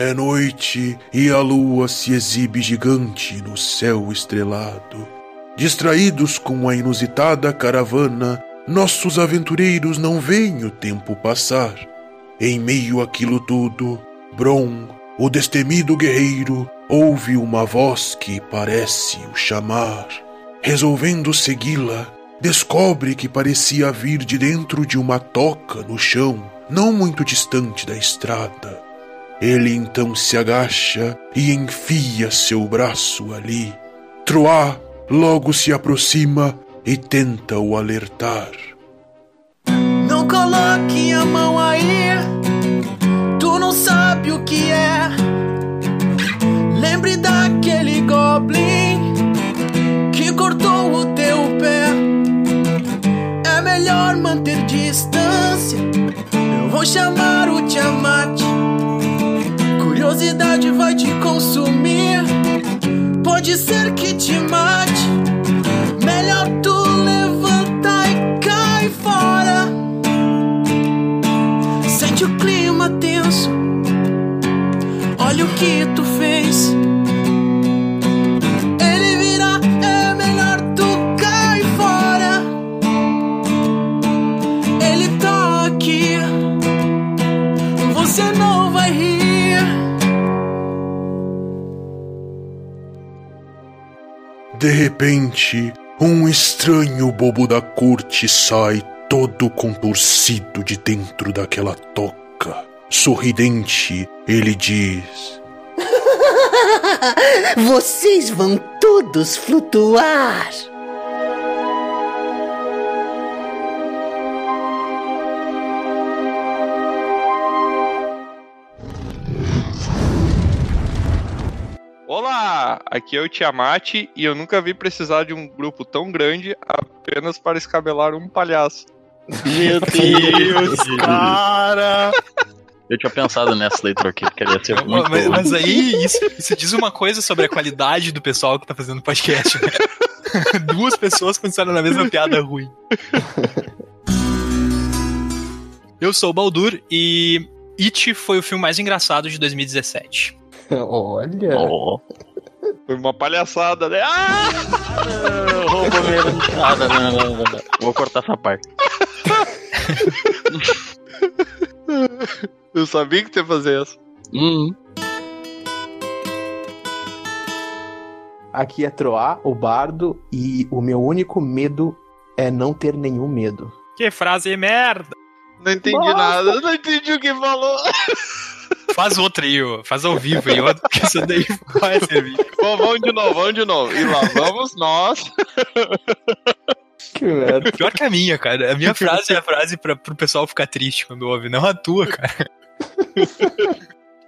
É noite e a lua se exibe gigante no céu estrelado. Distraídos com a inusitada caravana, nossos aventureiros não veem o tempo passar. Em meio àquilo tudo, Bron, o destemido guerreiro, ouve uma voz que parece o chamar. Resolvendo segui-la, descobre que parecia vir de dentro de uma toca no chão, não muito distante da estrada. Ele então se agacha e enfia seu braço ali. Troá logo se aproxima e tenta o alertar. Não coloque a mão aí, tu não sabe o que é. Lembre daquele goblin que cortou o teu pé. É melhor manter distância. Eu vou chamar o Tiamat curiosidade vai te consumir. Pode ser que te mate. Melhor tu levantar e cai fora. Sente o clima tenso. Olha o que tu De repente, um estranho bobo da corte sai todo contorcido de dentro daquela toca. Sorridente, ele diz: Vocês vão todos flutuar. Olá, aqui é o Tiamat e eu nunca vi precisar de um grupo tão grande apenas para escabelar um palhaço. Meu Deus, cara! Eu tinha pensado nessa leitura aqui, porque ia ser muito mas, boa. mas aí, isso, isso diz uma coisa sobre a qualidade do pessoal que tá fazendo podcast, né? Duas pessoas pensaram na mesma piada ruim. Eu sou o Baldur e It foi o filme mais engraçado de 2017. Olha. Oh, Foi uma palhaçada, né? Ah! roubo mesmo. Ah, não, não, não, não, não. Vou cortar essa parte. Eu sabia que tu ia fazer essa. Hum, Aqui é Troá, o bardo, e o meu único medo é não ter nenhum medo. Que frase merda! Não entendi Nossa. nada, não entendi o que falou. Faz outra aí, ó. faz ao vivo aí, ó, porque essa daí vai servir. Bom, vamos de novo, vamos de novo. E lá vamos nós. Que merda. Pior que a minha, cara. A minha frase é a frase pra, pro pessoal ficar triste quando ouve, não a tua, cara.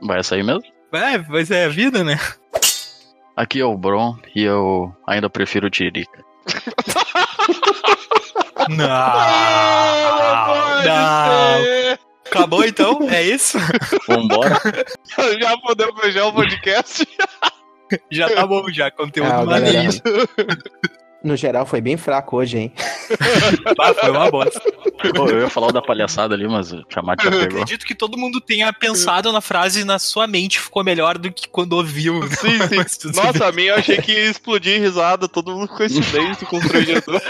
vai sair mesmo? É, mas é a vida, né? Aqui é o Bron e eu ainda prefiro o Tirica. Não, Ah, não. Acabou então? É isso? Vambora? Já podemos fechar o podcast? Já tá bom, já. Conteúdo Ah, maneiro. No geral foi bem fraco hoje, hein? Ah, foi uma bosta. Pô, eu ia falar o da palhaçada ali, mas o Tiamat já Eu pegou. acredito que todo mundo tenha pensado na frase na sua mente ficou melhor do que quando ouviu. Sim, sim. Nossa, a minha eu achei que ia explodir risada, todo mundo com esse silêncio constrangedor.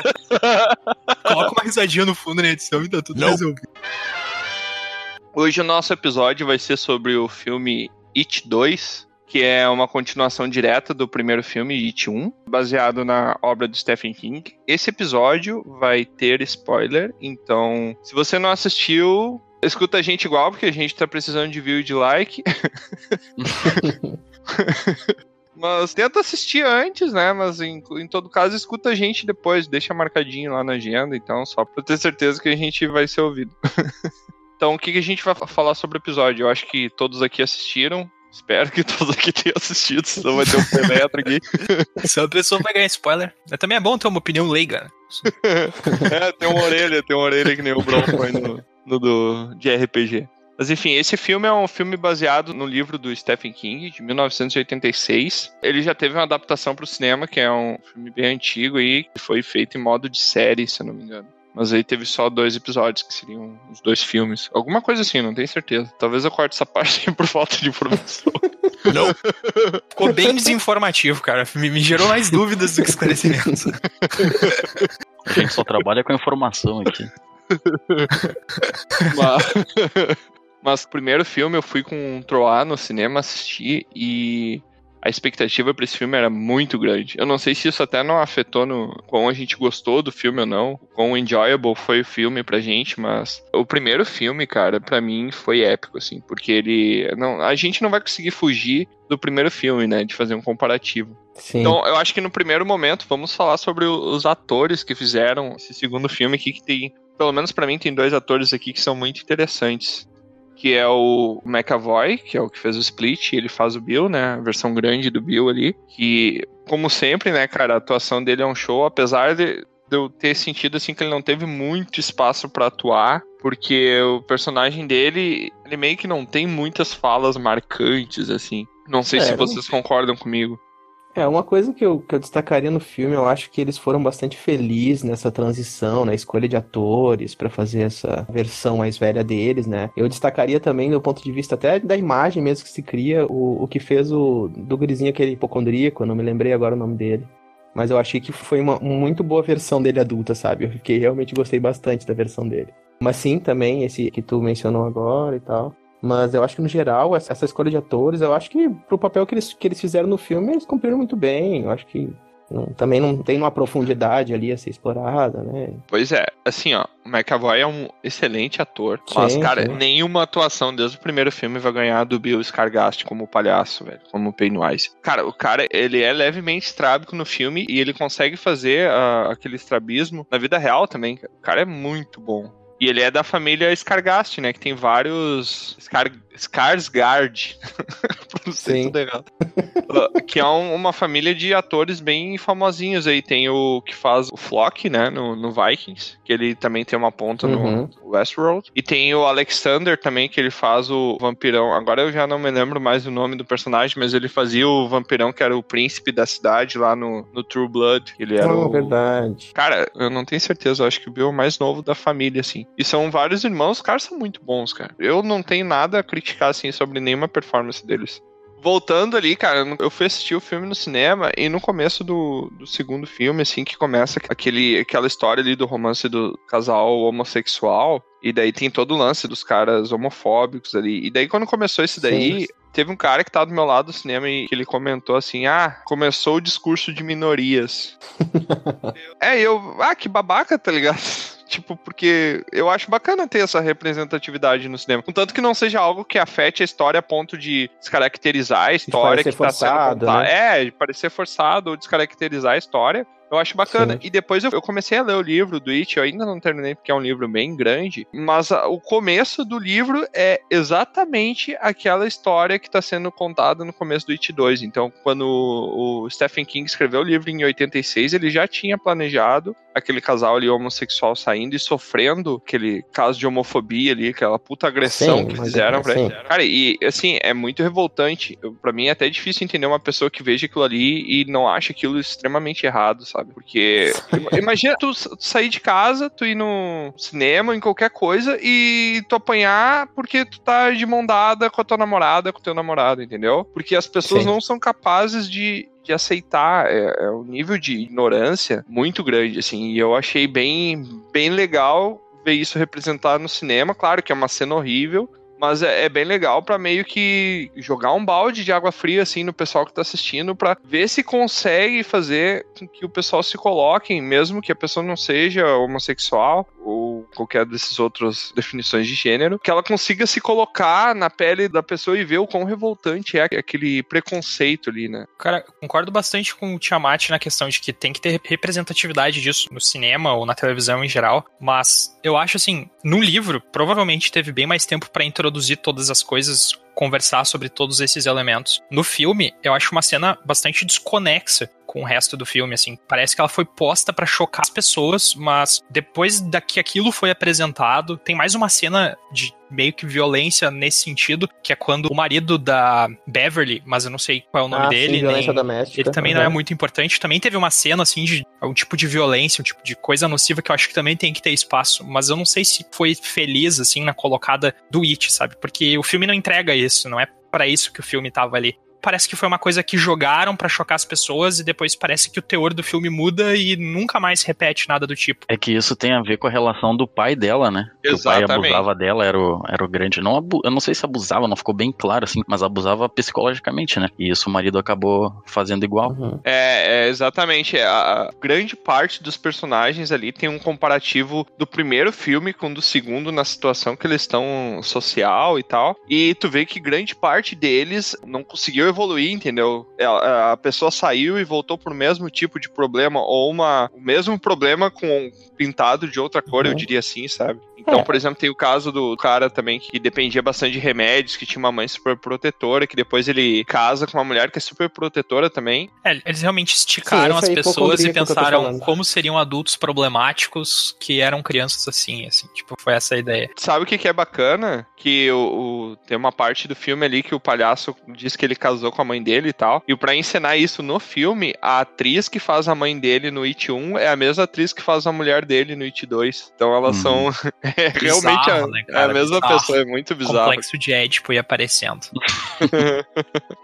Coloca uma risadinha no fundo na edição e tá tudo Não. resolvido. Hoje o nosso episódio vai ser sobre o filme It 2, que é uma continuação direta do primeiro filme, It 1, baseado na obra do Stephen King. Esse episódio vai ter spoiler, então se você não assistiu, escuta a gente igual, porque a gente tá precisando de view e de like. Mas tenta assistir antes, né? Mas em, em todo caso, escuta a gente depois, deixa marcadinho lá na agenda, então, só pra ter certeza que a gente vai ser ouvido. Então, o que, que a gente vai fa- falar sobre o episódio? Eu acho que todos aqui assistiram. Espero que todos aqui tenham assistido, senão vai ter um penetro aqui. Se a pessoa vai ganhar spoiler. Também é bom ter uma opinião leiga. né? É, tem uma orelha, tem uma orelha que nem o Bron foi no, no do, de RPG. Mas enfim, esse filme é um filme baseado no livro do Stephen King, de 1986. Ele já teve uma adaptação para o cinema, que é um filme bem antigo e foi feito em modo de série, se eu não me engano. Mas aí teve só dois episódios, que seriam os dois filmes. Alguma coisa assim, não tenho certeza. Talvez eu corte essa parte por falta de informação. Não. Ficou bem desinformativo, cara. Me, me gerou mais dúvidas do que esclarecimentos. A gente só trabalha com informação aqui. Mas, mas o primeiro filme eu fui com um Troá no cinema assistir e a expectativa para esse filme era muito grande. Eu não sei se isso até não afetou no quão a gente gostou do filme ou não, quão enjoyable foi o filme pra gente, mas o primeiro filme, cara, para mim foi épico assim, porque ele não, a gente não vai conseguir fugir do primeiro filme, né, de fazer um comparativo. Sim. Então, eu acho que no primeiro momento vamos falar sobre os atores que fizeram esse segundo filme aqui que tem, pelo menos pra mim tem dois atores aqui que são muito interessantes. Que é o McAvoy, que é o que fez o Split, ele faz o Bill, né? A versão grande do Bill ali. Que, como sempre, né, cara, a atuação dele é um show, apesar de, eu ter sentido assim que ele não teve muito espaço pra atuar, porque o personagem dele, ele meio que não tem muitas falas marcantes, assim. Não sei É, se vocês concordam comigo. É, uma coisa que eu, que eu destacaria no filme, eu acho que eles foram bastante felizes nessa transição, na escolha de atores pra fazer essa versão mais velha deles, né? Eu destacaria também, do ponto de vista até da imagem mesmo que se cria, o, o que fez o do gurizinho aquele hipocondríaco, eu não me lembrei agora o nome dele. Mas eu achei que foi uma muito boa versão dele adulta, sabe? Eu fiquei realmente gostei bastante da versão dele. Mas sim, também esse que tu mencionou agora e tal. Mas eu acho que no geral, essa, essa escolha de atores, eu acho que pro papel que eles, que eles fizeram no filme, eles cumpriram muito bem. Eu acho que não- também não tem uma profundidade ali a ser explorada, né? Pois é, assim, ó, o McAvoy é um excelente ator, mas, Sim, cara, sim. nenhuma atuação desde o primeiro filme vai ganhar do Bill Scargast como palhaço, velho, como Pennywise. Cara, o cara, ele é levemente estrábico no filme e ele consegue fazer ah, aquele estrabismo na vida real também. O cara é muito bom. E ele é da família Scargast, né, que tem vários Scar... Pronunciei Sim. tudo errado. Que é um- uma família de atores bem famosinhos aí. Tem o que faz o Flock, né, no, no Vikings, que ele também tem uma ponta Uhum. no Westworld. E tem o Alexander também, que ele faz o vampirão. Agora eu já não me lembro mais o nome do personagem, mas ele fazia o vampirão que era o príncipe da cidade lá no, no True Blood. Ele era Não, o... verdade. Cara, eu não tenho certeza, eu acho que o Bill é o mais novo da família, assim. E são vários irmãos, os caras são muito bons, cara. Eu não tenho nada a criticar, assim, sobre nenhuma performance deles. Voltando ali, cara, eu fui assistir o filme no cinema e no começo do, do segundo filme, assim, que começa aquele, aquela história ali do romance do casal homossexual, e daí tem todo o lance dos caras homofóbicos ali. E daí quando começou esse daí, Sim. teve um cara que tava do meu lado do cinema e que ele comentou assim: Ah, começou o discurso de minorias. é, eu, ah, que babaca, tá ligado? Tipo, porque eu acho bacana ter essa representatividade no cinema. Contanto que não seja algo que afete a história a ponto de descaracterizar a história que parecer tá sendo forçado, contada. né? É, de parecer forçado ou descaracterizar a história. Eu acho bacana. Sim. E depois eu, eu comecei a ler o livro do It, eu ainda não terminei porque é um livro bem grande, mas a- o começo do livro é exatamente aquela história que está sendo contada no começo do It 2. Então, quando o, o Stephen King escreveu o livro em 86, ele já tinha planejado aquele casal ali homossexual saindo e sofrendo aquele caso de homofobia ali, aquela puta agressão Sim, que mas fizeram é pra ele. Cara, e assim, é muito revoltante. Pra mim é até difícil entender uma pessoa que veja aquilo ali e não acha aquilo extremamente errado, sabe? Porque im- imagina tu sair de casa, tu ir no cinema, em qualquer coisa, e tu apanhar porque tu tá de mão dada com a tua namorada, com o teu namorado, entendeu? Porque as pessoas Sim. não são capazes de, de aceitar. É, é um nível de ignorância muito grande, assim. E eu achei bem, bem legal ver isso representado no cinema. Claro que é uma cena horrível, mas é, é bem legal pra meio que jogar um balde de água fria assim no pessoal que tá assistindo pra ver se consegue fazer com que o pessoal se coloque, mesmo que a pessoa não seja homossexual ou qualquer dessas outras definições de gênero, que ela consiga se colocar na pele da pessoa e ver o quão revoltante é aquele preconceito ali, né? Cara, concordo bastante com o Tiamat na questão de que tem que ter representatividade disso no cinema ou na televisão em geral, mas eu acho assim, no livro, provavelmente teve bem mais tempo pra introduzir todas as coisas, conversar sobre todos esses elementos. No filme, eu acho uma cena bastante desconexa com o resto do filme, assim. Parece que ela foi posta pra chocar as pessoas, mas depois da que aquilo foi apresentado, tem mais uma cena de meio que violência nesse sentido, que é quando o marido da Beverly, mas eu não sei qual é o nome Ah, dele, sim, violência nem- doméstica. ele também não é Uhum. muito importante. Também teve uma cena, assim, de um tipo de violência, um tipo de coisa nociva que eu acho que também tem que ter espaço. Mas eu não sei se foi feliz, assim, na colocada do It, sabe? Porque o filme não entrega isso, não é pra isso que o filme tava ali. Parece que foi uma coisa que jogaram pra chocar as pessoas e depois parece que o teor do filme muda e nunca mais repete nada do tipo. É que isso tem a ver com a relação do pai dela, né? Que o pai Exatamente. abusava dela, era o, era o grande. Não abu- eu não sei se abusava, não ficou bem claro assim, mas abusava psicologicamente, né? E isso o marido acabou fazendo igual. Uhum. É, é, exatamente. é, A a grande parte dos personagens ali tem um comparativo do primeiro filme com o do segundo na situação que eles estão social e tal. E tu vê que grande parte deles não conseguiu evoluir, entendeu? É, A, a pessoa saiu e voltou pro mesmo tipo de problema, ou uma, o mesmo problema com pintado de outra cor, eu Uhum. diria assim, sabe? Então, É. por exemplo, tem o caso do cara também que dependia bastante de remédios, que tinha uma mãe super protetora, que depois ele casa com uma mulher que é super protetora também. É, eles realmente esticaram Sim, as pessoas e pensaram como seriam adultos problemáticos que eram crianças assim, assim. Tipo, foi essa a ideia. Sabe o que, que é bacana? Que o, o- tem uma parte do filme ali que o palhaço diz que ele casou com a mãe dele e tal. E pra encenar isso no filme, a atriz que faz a mãe dele no It 1 é a mesma atriz que faz a mulher dele no It 2. Então elas Uhum. são é, realmente a, né, é cara? a mesma Bizarro. pessoa. É muito bizarro. Complexo de Édipo ia aparecendo.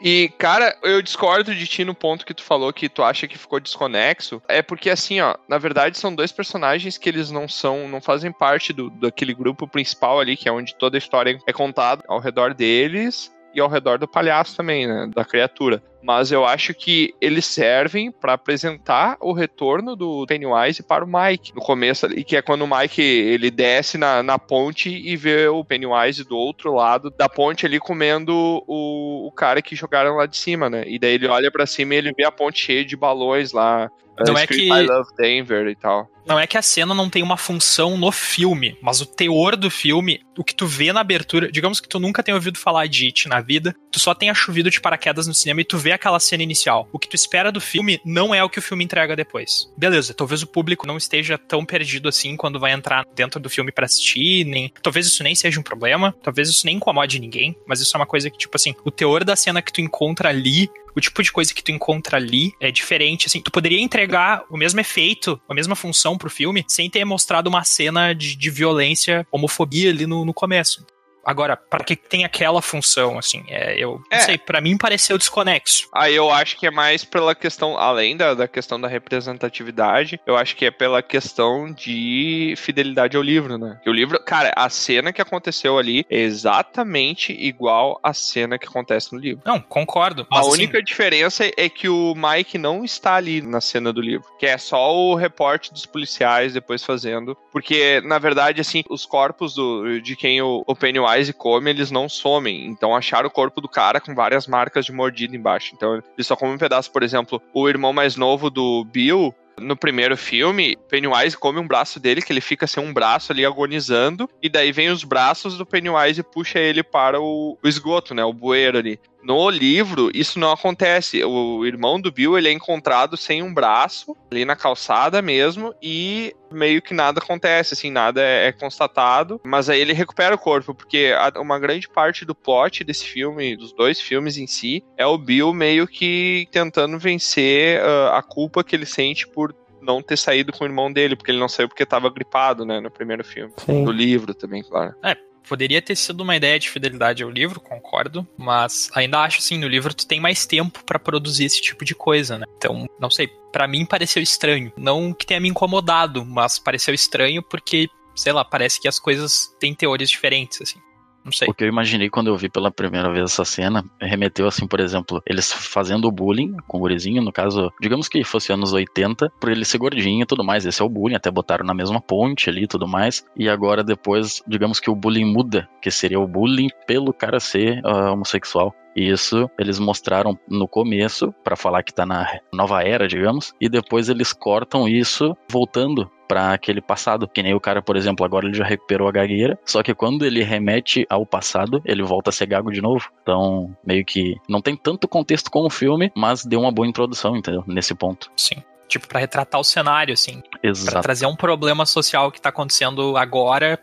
E, cara, eu discordo de ti no ponto que tu falou que tu acha que ficou desconexo. É porque, assim, ó, na verdade são dois personagens que eles não são, não fazem parte do, daquele grupo principal ali, que é onde toda a história é contada ao redor deles e ao redor do palhaço também, né, da criatura. Mas eu acho que eles servem pra apresentar o retorno do Pennywise para o Mike no começo ali, que é quando o Mike ele desce na, na ponte e vê o Pennywise do outro lado da ponte ali comendo o, o cara que jogaram lá de cima, né? E daí ele olha pra cima e ele vê a ponte cheia de balões lá. Não é escrito que- I love Denver e tal. Não é que a cena não tem uma função no filme, mas o teor do filme, o que tu vê na abertura, digamos que tu nunca tenha ouvido falar de It na vida, tu só tenha chovido de paraquedas no cinema e tu vê aquela cena inicial. O que tu espera do filme não é o que o filme entrega depois. Beleza, talvez o público não esteja tão perdido assim quando vai entrar dentro do filme pra assistir, nem. Talvez isso nem seja um problema, talvez isso nem incomode ninguém, mas isso é uma coisa que, tipo assim, o teor da cena que tu encontra ali o tipo de coisa que tu encontra ali é diferente, assim, tu poderia entregar o mesmo efeito, a mesma função pro filme, sem ter mostrado uma cena de, de violência, homofobia ali no, no começo. Agora, para que tem aquela função, assim, é, eu É. não sei, pra mim pareceu desconexo. Aí eu acho que é mais pela questão, além da, da questão da representatividade, eu acho que é pela questão de fidelidade ao livro, né? Que o livro, cara, a cena que aconteceu ali é exatamente igual à cena que acontece no livro. Não, concordo. A assim, única diferença é que o Mike não está ali na cena do livro, que é só o reporte dos policiais depois fazendo, porque na verdade assim, os corpos do, de quem o, o Pennywise come, eles não somem. Então acharam o corpo do cara com várias marcas de mordida embaixo. Então ele só come um pedaço, por exemplo, o irmão mais novo do Bill no primeiro filme, Pennywise come um braço dele, que ele fica sem um braço ali agonizando, e daí vem os braços do Pennywise e puxa ele para o esgoto, né? O bueiro ali. No livro, isso não acontece. O irmão do Bill, ele é encontrado sem um braço, ali na calçada mesmo, e meio que nada acontece, assim, nada é, é constatado. Mas aí ele recupera o corpo, porque a- uma grande parte do plot desse filme, dos dois filmes em si, é o Bill meio que tentando vencer ah, a culpa que ele sente por não ter saído com o irmão dele, porque ele não saiu porque estava gripado, né, no primeiro filme. Sim. No livro também, claro. Poderia ter sido uma ideia de fidelidade ao livro, concordo, mas ainda acho assim, no livro tu tem mais tempo pra produzir esse tipo de coisa, né? Então, não sei, Pra mim pareceu estranho. Não que tenha me incomodado, mas pareceu estranho porque, sei lá, parece que as coisas têm teorias diferentes, assim. Não sei. O que eu imaginei quando eu vi pela primeira vez essa cena remeteu, assim, por exemplo, eles fazendo o bullying com o gurizinho, no caso, digamos que fosse anos 80, por ele ser gordinho e tudo mais. Esse é o bullying, até botaram na mesma ponte ali e tudo mais. E agora depois, digamos que o bullying muda, que seria o bullying pelo cara ser ah, homossexual. Isso eles mostraram no começo, pra falar que tá na nova era, digamos, e depois eles cortam isso voltando para aquele passado. Que nem o cara, por exemplo, agora ele já recuperou a gagueira, só que quando ele remete ao passado, ele volta a ser gago de novo. Então, meio que não tem tanto contexto com o filme, mas deu uma boa introdução, entendeu? Nesse ponto. Sim. Tipo, pra retratar o cenário, assim. Pra Exato. trazer um problema social que tá acontecendo agora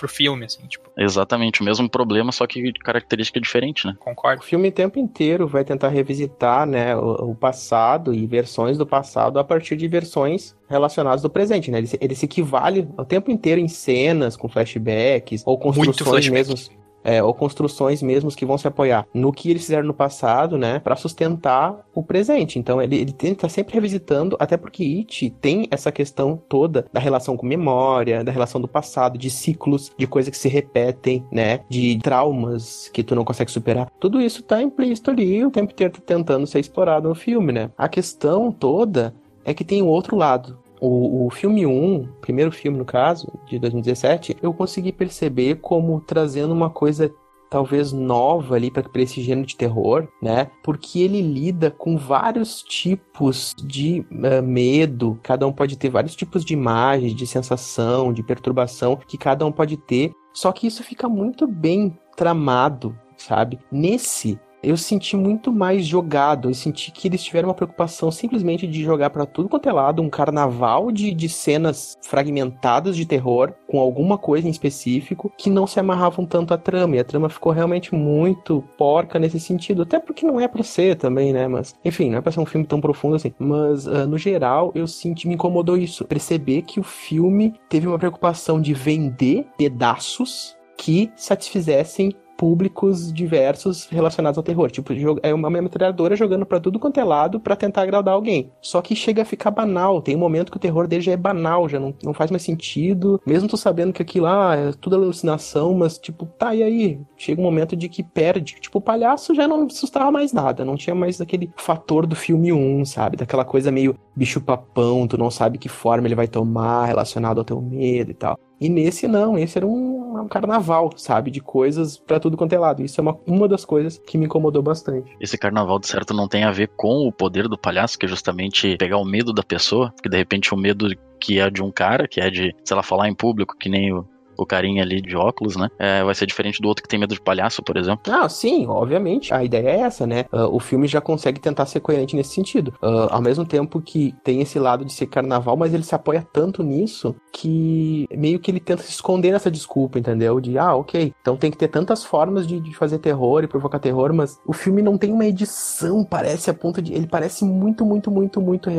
pro filme, assim, tipo, Exatamente, o mesmo problema, só que característica diferente, né? O concordo. filme o tempo inteiro vai tentar revisitar, né, o, o passado e versões do passado a partir de versões relacionadas do presente, né? Ele se, ele se equivale o tempo inteiro em cenas com flashbacks ou construções flashback. mesmos. É, ou construções mesmos que vão se apoiar no que eles fizeram no passado, né, Pra sustentar o presente. Então ele, ele tenta sempre revisitando, até porque It tem essa questão toda da relação com memória, da relação do passado, de ciclos, de coisas que se repetem, né, de traumas que tu não consegue superar. Tudo isso tá implícito ali, o tempo inteiro tentando ser explorado no filme, né? A questão toda é que tem o outro lado. O, o filme 1, primeiro filme no caso, de 2017, eu consegui perceber como trazendo uma coisa talvez nova ali para esse gênero de terror, né? Porque ele lida com vários tipos de eh, medo, cada um pode ter vários tipos de imagens, de sensação, de perturbação que cada um pode ter, só que isso fica muito bem tramado, sabe? Nesse eu senti muito mais jogado. Eu senti que eles tiveram uma preocupação simplesmente de jogar pra tudo quanto é lado um carnaval de, de cenas fragmentadas de terror com alguma coisa em específico que não se amarravam tanto à trama. E a trama ficou realmente muito porca nesse sentido. Até porque não é pra ser também, né? Mas, enfim, não é pra ser um filme tão profundo assim. Mas, ah, no geral, eu senti, me incomodou isso. Perceber que o filme teve uma preocupação de vender pedaços que satisfizessem públicos diversos relacionados ao terror. Tipo, é uma metralhadora jogando pra tudo quanto é lado pra tentar agradar alguém. Só que chega a ficar banal. Tem um momento que o terror dele já é banal, já não, não faz mais sentido. Mesmo tu sabendo que aquilo lá é tudo alucinação, mas tipo, tá, e aí? Chega um momento de que perde. Tipo, o palhaço já não assustava mais nada. Não tinha mais aquele fator do filme 1, sabe? Daquela coisa meio bicho-papão, tu não sabe que forma ele vai tomar relacionado ao teu medo e tal. E nesse não, esse era um, um carnaval, sabe? De coisas pra tudo quanto é lado. Isso é uma, uma das coisas que me incomodou bastante. Esse carnaval, de certo, não tem a ver com o poder do palhaço, que é justamente pegar o medo da pessoa, porque de repente o medo que é de um cara, que é de, sei lá, falar em público, que nem o, o carinha ali de óculos, né? É, vai ser diferente do outro que tem medo de palhaço, por exemplo. Ah, sim, obviamente. A ideia é essa, né? Ah, o filme já consegue tentar ser coerente nesse sentido. Ah, ao mesmo tempo que tem esse lado de ser carnaval, mas ele se apoia tanto nisso que meio que ele tenta se esconder nessa desculpa, entendeu? De, ah, ok, então tem que ter tantas formas de, de fazer terror e provocar terror, mas o filme não tem uma edição, parece, a ponto de. Ele parece muito, muito, muito, muito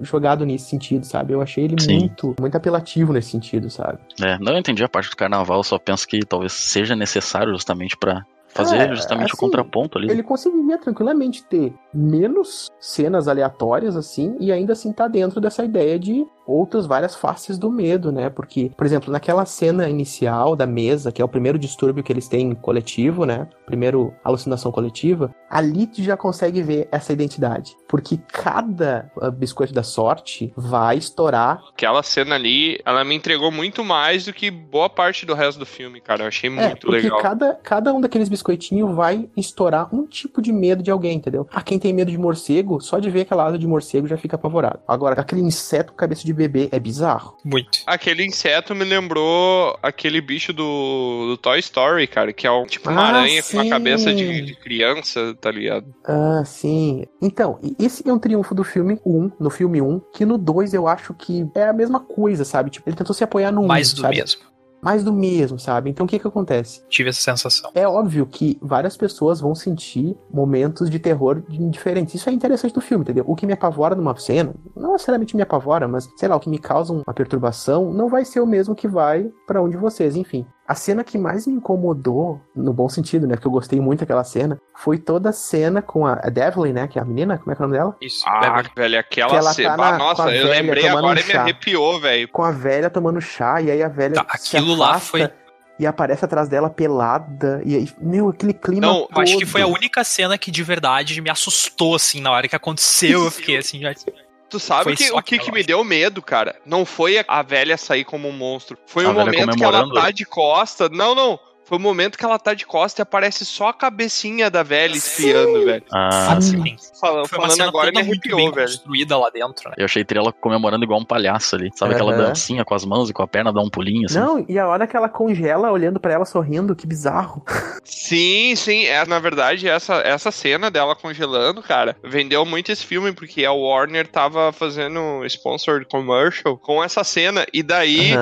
jogado nesse sentido, sabe? Eu achei ele Sim. muito, muito apelativo nesse sentido, sabe? É, não entendi a parte do carnaval, só penso que talvez seja necessário justamente pra fazer É, justamente o assim, contraponto ali. Ele conseguiria tranquilamente ter menos cenas aleatórias, assim, e ainda assim tá dentro dessa ideia de outras várias faces do medo, né? Porque, por exemplo, naquela cena inicial da mesa, que é o primeiro distúrbio que eles têm coletivo, né? Primeiro alucinação coletiva, ali tu já consegue ver essa identidade. Porque cada ah, biscoito da sorte vai estourar Aquela cena ali, ela me entregou muito mais do que boa parte do resto do filme, cara. Eu achei É, muito porque legal. cada, cada um daqueles biscoitinhos vai estourar um tipo de medo de alguém, entendeu? Ah, quem tem medo de morcego, só de ver aquela asa de morcego já fica apavorado. Agora, aquele inseto com cabeça de bebê é bizarro. Muito. Aquele inseto me lembrou aquele bicho do, do Toy Story, cara, que é um, tipo uma Ah, aranha com uma sim. cabeça de, de criança, tá ligado? Ah, sim. Então, esse é um triunfo do filme 1, no filme 1, que no 2 eu acho que é a mesma coisa, sabe? Tipo, ele tentou se apoiar no 1, Mais do sabe? mesmo. Mais do mesmo, sabe? Então o que que acontece? Tive essa sensação. É óbvio que várias pessoas vão sentir momentos de terror diferentes. Isso é interessante do filme, entendeu? O que me apavora numa cena, não necessariamente me apavora, mas sei lá, o que me causa uma perturbação não vai ser o mesmo que vai pra um de vocês, enfim. A cena que mais me incomodou, no bom sentido, né? Que eu gostei muito daquela cena, foi toda a cena com a, a Devlin, né? Que é a menina, como é que é o nome dela? Isso. Ah, velho, aquela Que ela cena. tá na- com nossa, a eu velha lembrei tomando agora um e me arrepiou, velho. Com a velha tomando chá, e aí a velha. Tá, se aquilo lá afasta foi- E aparece atrás dela pelada. E aí, meu, aquele clima. Não, Eu acho que todo. foi a única cena que de verdade me assustou, assim, na hora que aconteceu. Eu fiquei assim, já. Tu sabe Foi que, o que, que me deu medo, cara? Não foi a, velha sair como um monstro. Foi A um momento que ela tá de costa. Não, não. Foi o momento que ela tá de costa e aparece só a cabecinha da velha espiando, velho. Ah, Sim. Falando, Foi uma falando cena agora me arrepiou, bem velho. construída lá dentro, né? eu achei ela comemorando igual um palhaço ali. Sabe aquela dancinha com as mãos e com a perna dá um pulinho assim? Não, e a hora que ela congela olhando pra ela sorrindo, que bizarro. Sim, sim. É, na verdade, essa, essa cena dela congelando, cara, vendeu muito esse filme, porque a Warner tava fazendo sponsored commercial com essa cena, e daí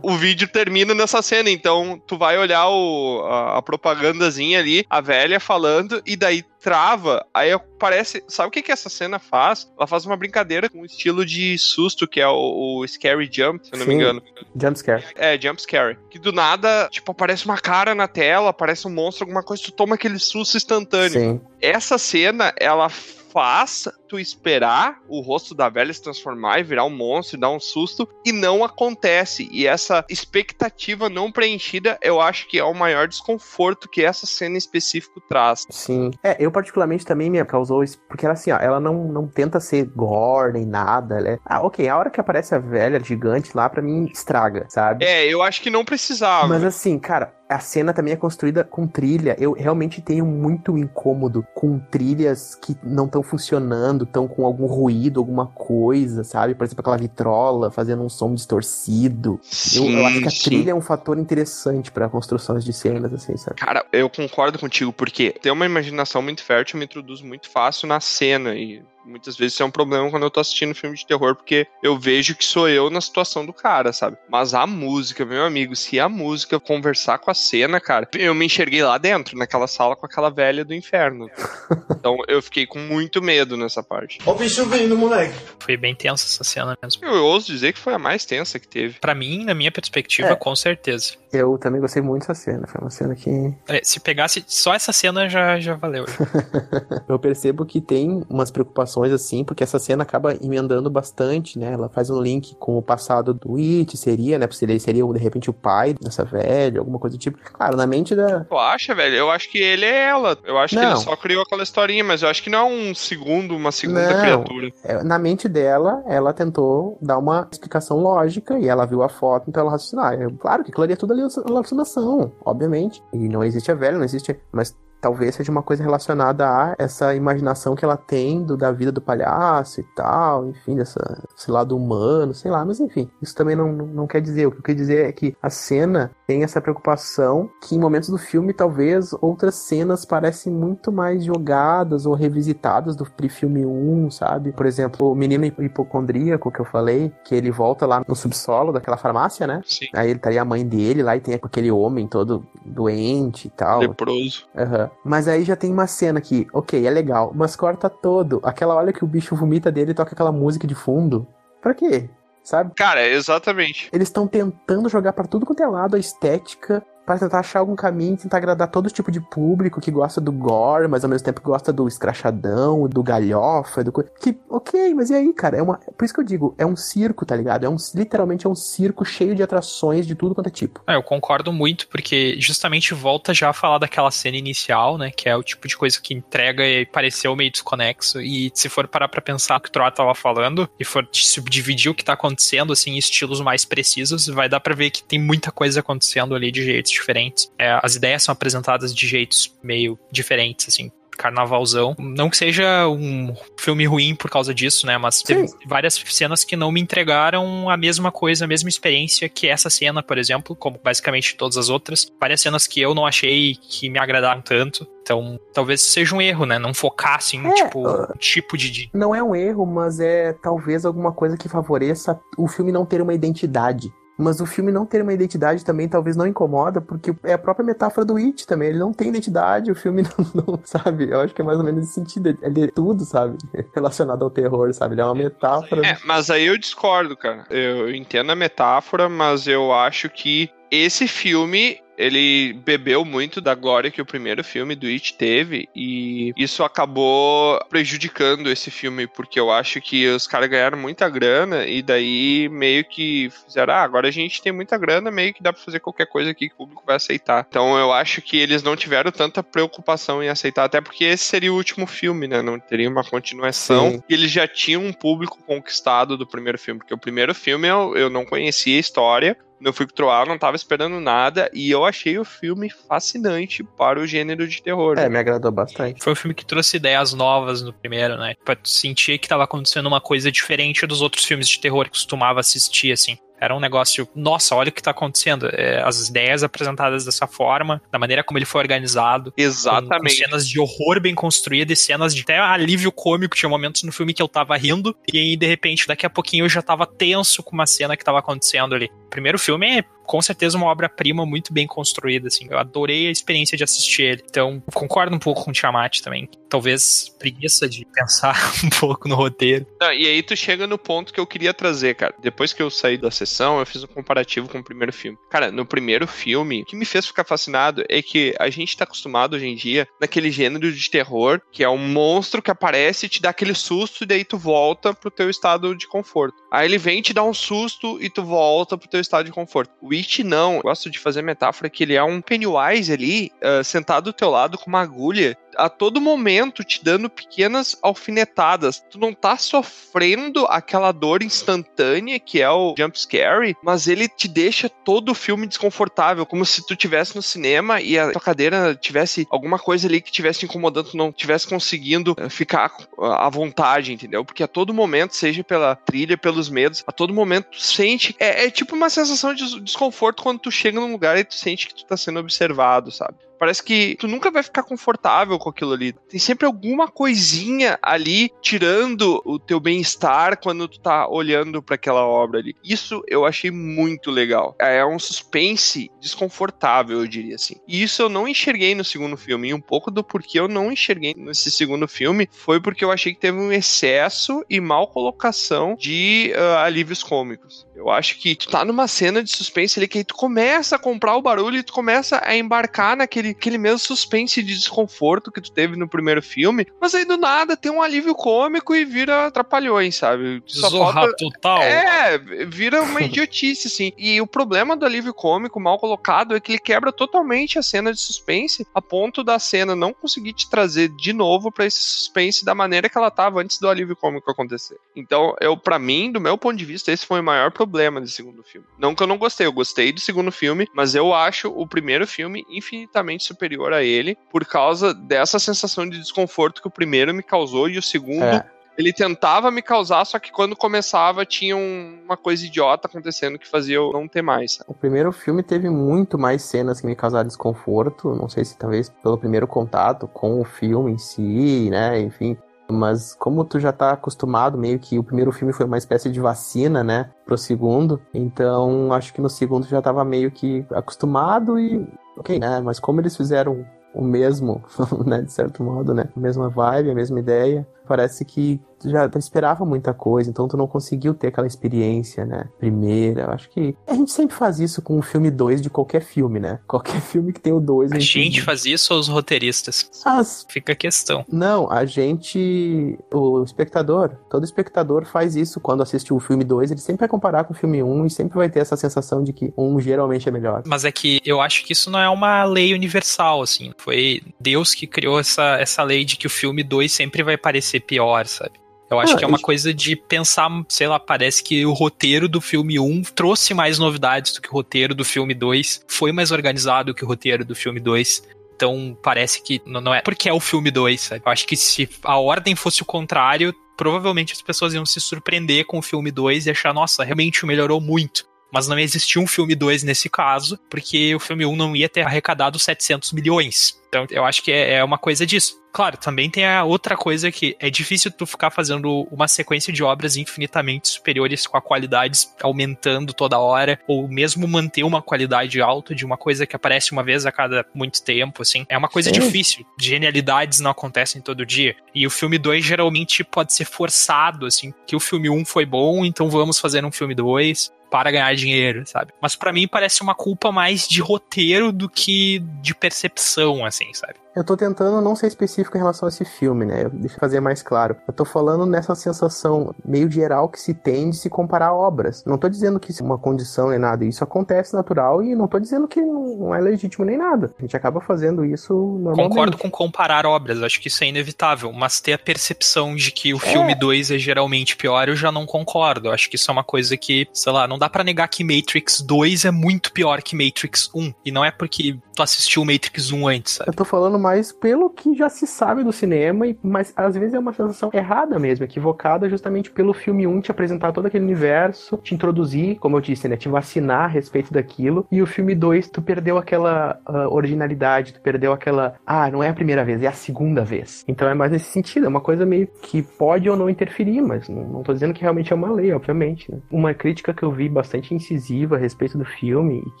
o vídeo termina nessa cena. Então, tu vai olhar o, a, a propagandazinha ali, a velha falando, e daí trava, aí parece. Sabe o que, que essa cena faz? Ela faz uma brincadeira com o estilo de susto, que é o, o Scary Jump, se eu não me Sim. engano. Jumpscare. É, jump scare. Que do nada, tipo, aparece uma cara na tela, aparece um monstro, alguma coisa, tu toma aquele susto instantâneo. Sim. Essa cena, ela faz tu esperar o rosto da velha se transformar e virar um monstro e dar um susto, e não acontece. E essa expectativa não preenchida, eu acho que é o maior desconforto que essa cena em específico traz. Sim. É, eu particularmente também me causou isso, porque ela assim, ó, ela não, não tenta ser gore nem nada, ela é... Ah, ok, a hora que aparece a velha gigante lá, pra mim, estraga, sabe? É, eu acho que não precisava. Mas assim, cara, a cena também é construída com trilha. Eu realmente tenho muito incômodo com trilhas que não estão funcionando, estão com algum ruído, alguma coisa, sabe? Por exemplo, aquela vitrola fazendo um som distorcido. Eu, Sim, eu acho que a sim. trilha é um fator interessante pra construções de cenas, assim, sabe? Cara, eu concordo contigo, porque ter uma imaginação muito fértil me introduz muito fácil na cena e muitas vezes isso é um problema quando eu tô assistindo filme de terror, porque eu vejo que sou eu na situação do cara, sabe? Mas a música, meu amigo, se a música conversar com a cena, cara, eu me enxerguei lá dentro, naquela sala com aquela velha do inferno. Então eu fiquei com muito medo nessa parte. Ó o bicho vindo, moleque. Foi bem tensa essa cena mesmo. Eu ouso dizer que foi a mais tensa que teve. Pra mim, na minha perspectiva, É. com certeza. Eu também gostei muito dessa cena. Foi uma cena que É, Se pegasse só essa cena, já, já valeu. eu percebo que tem umas preocupações assim, porque essa cena acaba emendando bastante, né? Ela faz um link com o passado do It, seria, né? Porque ele seria de repente o pai dessa velha, alguma coisa do tipo. Claro, na mente da. Tu acha, velho? Eu acho que ele é ela. Eu acho que Não. ele só criou aquela historinha, mas eu acho que não é um segundo, uma segunda Não. criatura. é, Na mente dela, ela tentou dar uma explicação lógica e ela viu a foto, então ela raciocinou. Ah, é Claro que aquilo ali é tudo alucinação, obviamente. E não existe a velha, não existe. Mas talvez seja uma coisa relacionada a essa imaginação que ela tem do, da vida do palhaço e tal, enfim, dessa, desse lado humano, sei lá, mas enfim, isso também não, não, quer dizer. O que eu quero dizer é que a cena tem essa preocupação que em momentos do filme, talvez outras cenas parecem muito mais jogadas ou revisitadas do pre-filme 1, sabe? Por exemplo, o menino hipocondríaco que eu falei, que ele volta lá no subsolo daquela farmácia, né? Sim. Aí ele estaria a mãe dele lá e tem aquele homem todo doente e tal. Leproso. Aham. Mas aí já tem uma cena que, ok, é legal, mas corta todo. Aquela hora que o bicho vomita dele e toca aquela música de fundo. Pra quê? Sabe? Cara, exatamente. Eles estão tentando jogar pra tudo quanto é lado a estética para tentar achar algum caminho, tentar agradar todo tipo de público que gosta do gore, mas ao mesmo tempo gosta do escrachadão, do galhofa, do que OK, mas e aí, cara? É uma, por isso que eu digo, é um circo, tá ligado? É um literalmente é um circo cheio de atrações de tudo quanto é tipo. É, eu concordo muito, porque justamente volta já a falar daquela cena inicial, né? Que é o tipo de coisa que entrega e pareceu meio desconexo. E se for parar pra pensar o que o Troa tava falando, e for subdividir o que tá acontecendo, assim, em estilos mais precisos, vai dar pra ver que tem muita coisa acontecendo ali de jeitos diferentes. É, as ideias são apresentadas de jeitos meio diferentes, assim. Carnavalzão. Não que seja um filme ruim por causa disso, né? Mas teve Sim. várias cenas que não me entregaram a mesma coisa, a mesma experiência que essa cena, por exemplo, como basicamente todas as outras. Várias cenas que eu não achei que me agradaram tanto. Então, talvez seja um erro, né? Não focar, assim, É, tipo, uh, um tipo de- Não é um erro, mas é talvez alguma coisa que favoreça o filme não ter uma identidade. Mas o filme não ter uma identidade também talvez não incomoda, porque é a própria metáfora do It também. Ele não tem identidade, o filme não, não- sabe? Eu acho que é mais ou menos esse sentido. Ele é tudo, sabe? Relacionado ao terror, sabe? Ele é uma metáfora. É, mas aí eu discordo, cara. Eu entendo a metáfora, mas eu acho que esse filme ele bebeu muito da glória que o primeiro filme do It teve e isso acabou prejudicando esse filme porque eu acho que os caras ganharam muita grana e daí meio que fizeram, ah, agora a gente tem muita grana, meio que dá pra fazer qualquer coisa aqui que o público vai aceitar. Então eu acho que eles não tiveram tanta preocupação em aceitar, até porque esse seria o último filme, né? Não teria uma continuação. Sim. E eles já tinham um público conquistado do primeiro filme, porque o primeiro filme eu, eu não conhecia a história, Eu fui Troar, não tava esperando nada e eu achei o filme fascinante para o gênero de terror. É, me agradou bastante. Foi um filme que trouxe ideias novas no primeiro, né? Pra tu sentir que tava acontecendo uma coisa diferente dos outros filmes de terror que costumava assistir, assim. Era um negócio, nossa, olha o que tá acontecendo. É, as ideias apresentadas dessa forma, da maneira como ele foi organizado. Exatamente. Com, com cenas de horror bem construídas cenas de até alívio cômico. Tinha momentos no filme que eu tava rindo e aí, de repente, daqui a pouquinho eu já tava tenso com uma cena que tava acontecendo ali. O primeiro filme é com certeza uma obra-prima muito bem construída, assim. Eu adorei a experiência de assistir ele. Então, concordo um pouco com o Tiamat também. Talvez preguiça de pensar um pouco no roteiro. E aí tu chega no ponto que eu queria trazer, cara. Depois que eu saí da sessão, eu fiz um comparativo com o primeiro filme. Cara, no primeiro filme, o que me fez ficar fascinado é que a gente tá acostumado hoje em dia naquele gênero de terror, que é um monstro que aparece te dá aquele susto e daí tu volta pro teu estado de conforto. Aí ele vem te dá um susto e tu volta pro teu estado de conforto. O Não. Eu gosto de fazer metáfora que ele é um Pennywise ali, uh, sentado do teu lado com uma agulha, a todo momento te dando pequenas alfinetadas. Tu não tá sofrendo aquela dor instantânea que é o jump scare, mas ele te deixa todo o filme desconfortável, como se tu tivesse no cinema e a tua cadeira tivesse alguma coisa ali que tivesse incomodando, tu não tivesse conseguindo ficar à vontade, entendeu? Porque a todo momento, seja pela trilha, pelos medos, a todo momento tu sente. É, é tipo uma sensação de desconforto quando tu chega num lugar e tu sente que tu tá sendo observado, sabe? Parece que tu nunca vai ficar confortável com aquilo ali. Tem sempre alguma coisinha ali tirando o teu bem-estar quando tu tá olhando para aquela obra ali. Isso eu achei muito legal. É um suspense desconfortável, eu diria assim. E isso eu não enxerguei no segundo filme. E um pouco do porquê eu não enxerguei nesse segundo filme foi porque eu achei que teve um excesso e mal colocação de uh, alívios cômicos. Eu acho que tu tá numa cena de suspense ali que aí tu começa a comprar o barulho e tu começa a embarcar naquele aquele, aquele mesmo suspense de desconforto que tu teve no primeiro filme, mas aí do nada tem um alívio cômico e vira trapalhões, sabe? Só Zorra falta... total. É, vira uma idiotice, assim. E o problema do alívio cômico mal colocado é que ele quebra totalmente a cena de suspense, a ponto da cena não conseguir te trazer de novo para esse suspense da maneira que ela tava antes do alívio cômico acontecer. Então, eu, para mim, do meu ponto de vista, esse foi o maior problema do segundo filme. Não que eu não gostei, eu gostei do segundo filme, mas eu acho o primeiro filme infinitamente superior a ele por causa dessa sensação de desconforto que o primeiro me causou e o segundo é. ele tentava me causar, só que quando começava tinha uma coisa idiota acontecendo que fazia eu não ter mais. O primeiro filme teve muito mais cenas que me causaram desconforto, não sei se talvez pelo primeiro contato com o filme em si, né, enfim, mas como tu já tá acostumado, meio que o primeiro filme foi uma espécie de vacina, né, pro segundo, então acho que no segundo já tava meio que acostumado e ok, né? Mas como eles fizeram o mesmo, né, de certo modo, né? A mesma vibe, a mesma ideia. Parece que tu já esperava muita coisa, então tu não conseguiu ter aquela experiência, né? Primeira, eu acho que a gente sempre faz isso com o filme 2 de qualquer filme, né? Qualquer filme que tem o 2. A, a gente, gente faz isso ou os roteiristas? As... Fica a questão. Não, a gente. O espectador, todo espectador faz isso quando assiste o filme 2, ele sempre vai comparar com o filme 1 um, e sempre vai ter essa sensação de que um geralmente é melhor. Mas é que eu acho que isso não é uma lei universal, assim. Foi Deus que criou essa, essa lei de que o filme 2 sempre vai parecer pior, sabe? Eu acho ah, que é uma coisa de pensar, sei lá, parece que o roteiro do filme 1 trouxe mais novidades do que o roteiro do filme 2, foi mais organizado que o roteiro do filme 2. Então parece que não é porque é o filme 2, sabe? Eu acho que se a ordem fosse o contrário, provavelmente as pessoas iam se surpreender com o filme 2 e achar, nossa, realmente melhorou muito. Mas não existia um filme 2 nesse caso, porque o filme 1 um não ia ter arrecadado 700 milhões. Então eu acho que é, é uma coisa disso. Claro, também tem a outra coisa que é difícil tu ficar fazendo uma sequência de obras infinitamente superiores com a qualidade aumentando toda hora, ou mesmo manter uma qualidade alta de uma coisa que aparece uma vez a cada muito tempo, assim. É uma coisa Sim. difícil. Genialidades não acontecem todo dia. E o filme 2 geralmente pode ser forçado, assim, que o filme 1 um foi bom, então vamos fazer um filme 2 para ganhar dinheiro, sabe? Mas para mim parece uma culpa mais de roteiro do que de percepção, assim, sabe? Eu tô tentando não ser específico em relação a esse filme, né? Deixa eu fazer mais claro. Eu tô falando nessa sensação meio geral que se tem de se comparar obras. Não tô dizendo que isso é uma condição nem nada. Isso acontece natural e não tô dizendo que não é legítimo nem nada. A gente acaba fazendo isso normalmente. Concordo com comparar obras, acho que isso é inevitável, mas ter a percepção de que o filme 2 é geralmente pior, eu já não concordo. Acho que isso é uma coisa que, sei lá, não dá para negar que Matrix 2 é muito pior que Matrix 1. E não é porque tu assistiu Matrix 1 antes, sabe? Eu tô falando mais pelo que já se sabe do cinema, mas às vezes é uma sensação errada mesmo, equivocada, justamente pelo filme 1 te apresentar todo aquele universo, te introduzir, como eu disse, né? Te vacinar a respeito daquilo. E o filme 2, tu perdeu aquela ah, originalidade, tu perdeu aquela. Ah, não é a primeira vez, é a segunda vez. Então é mais nesse sentido, é uma coisa meio que pode ou não interferir, mas não, não tô dizendo que realmente é uma lei, obviamente. Né? Uma crítica que eu vi bastante incisiva a respeito do filme, e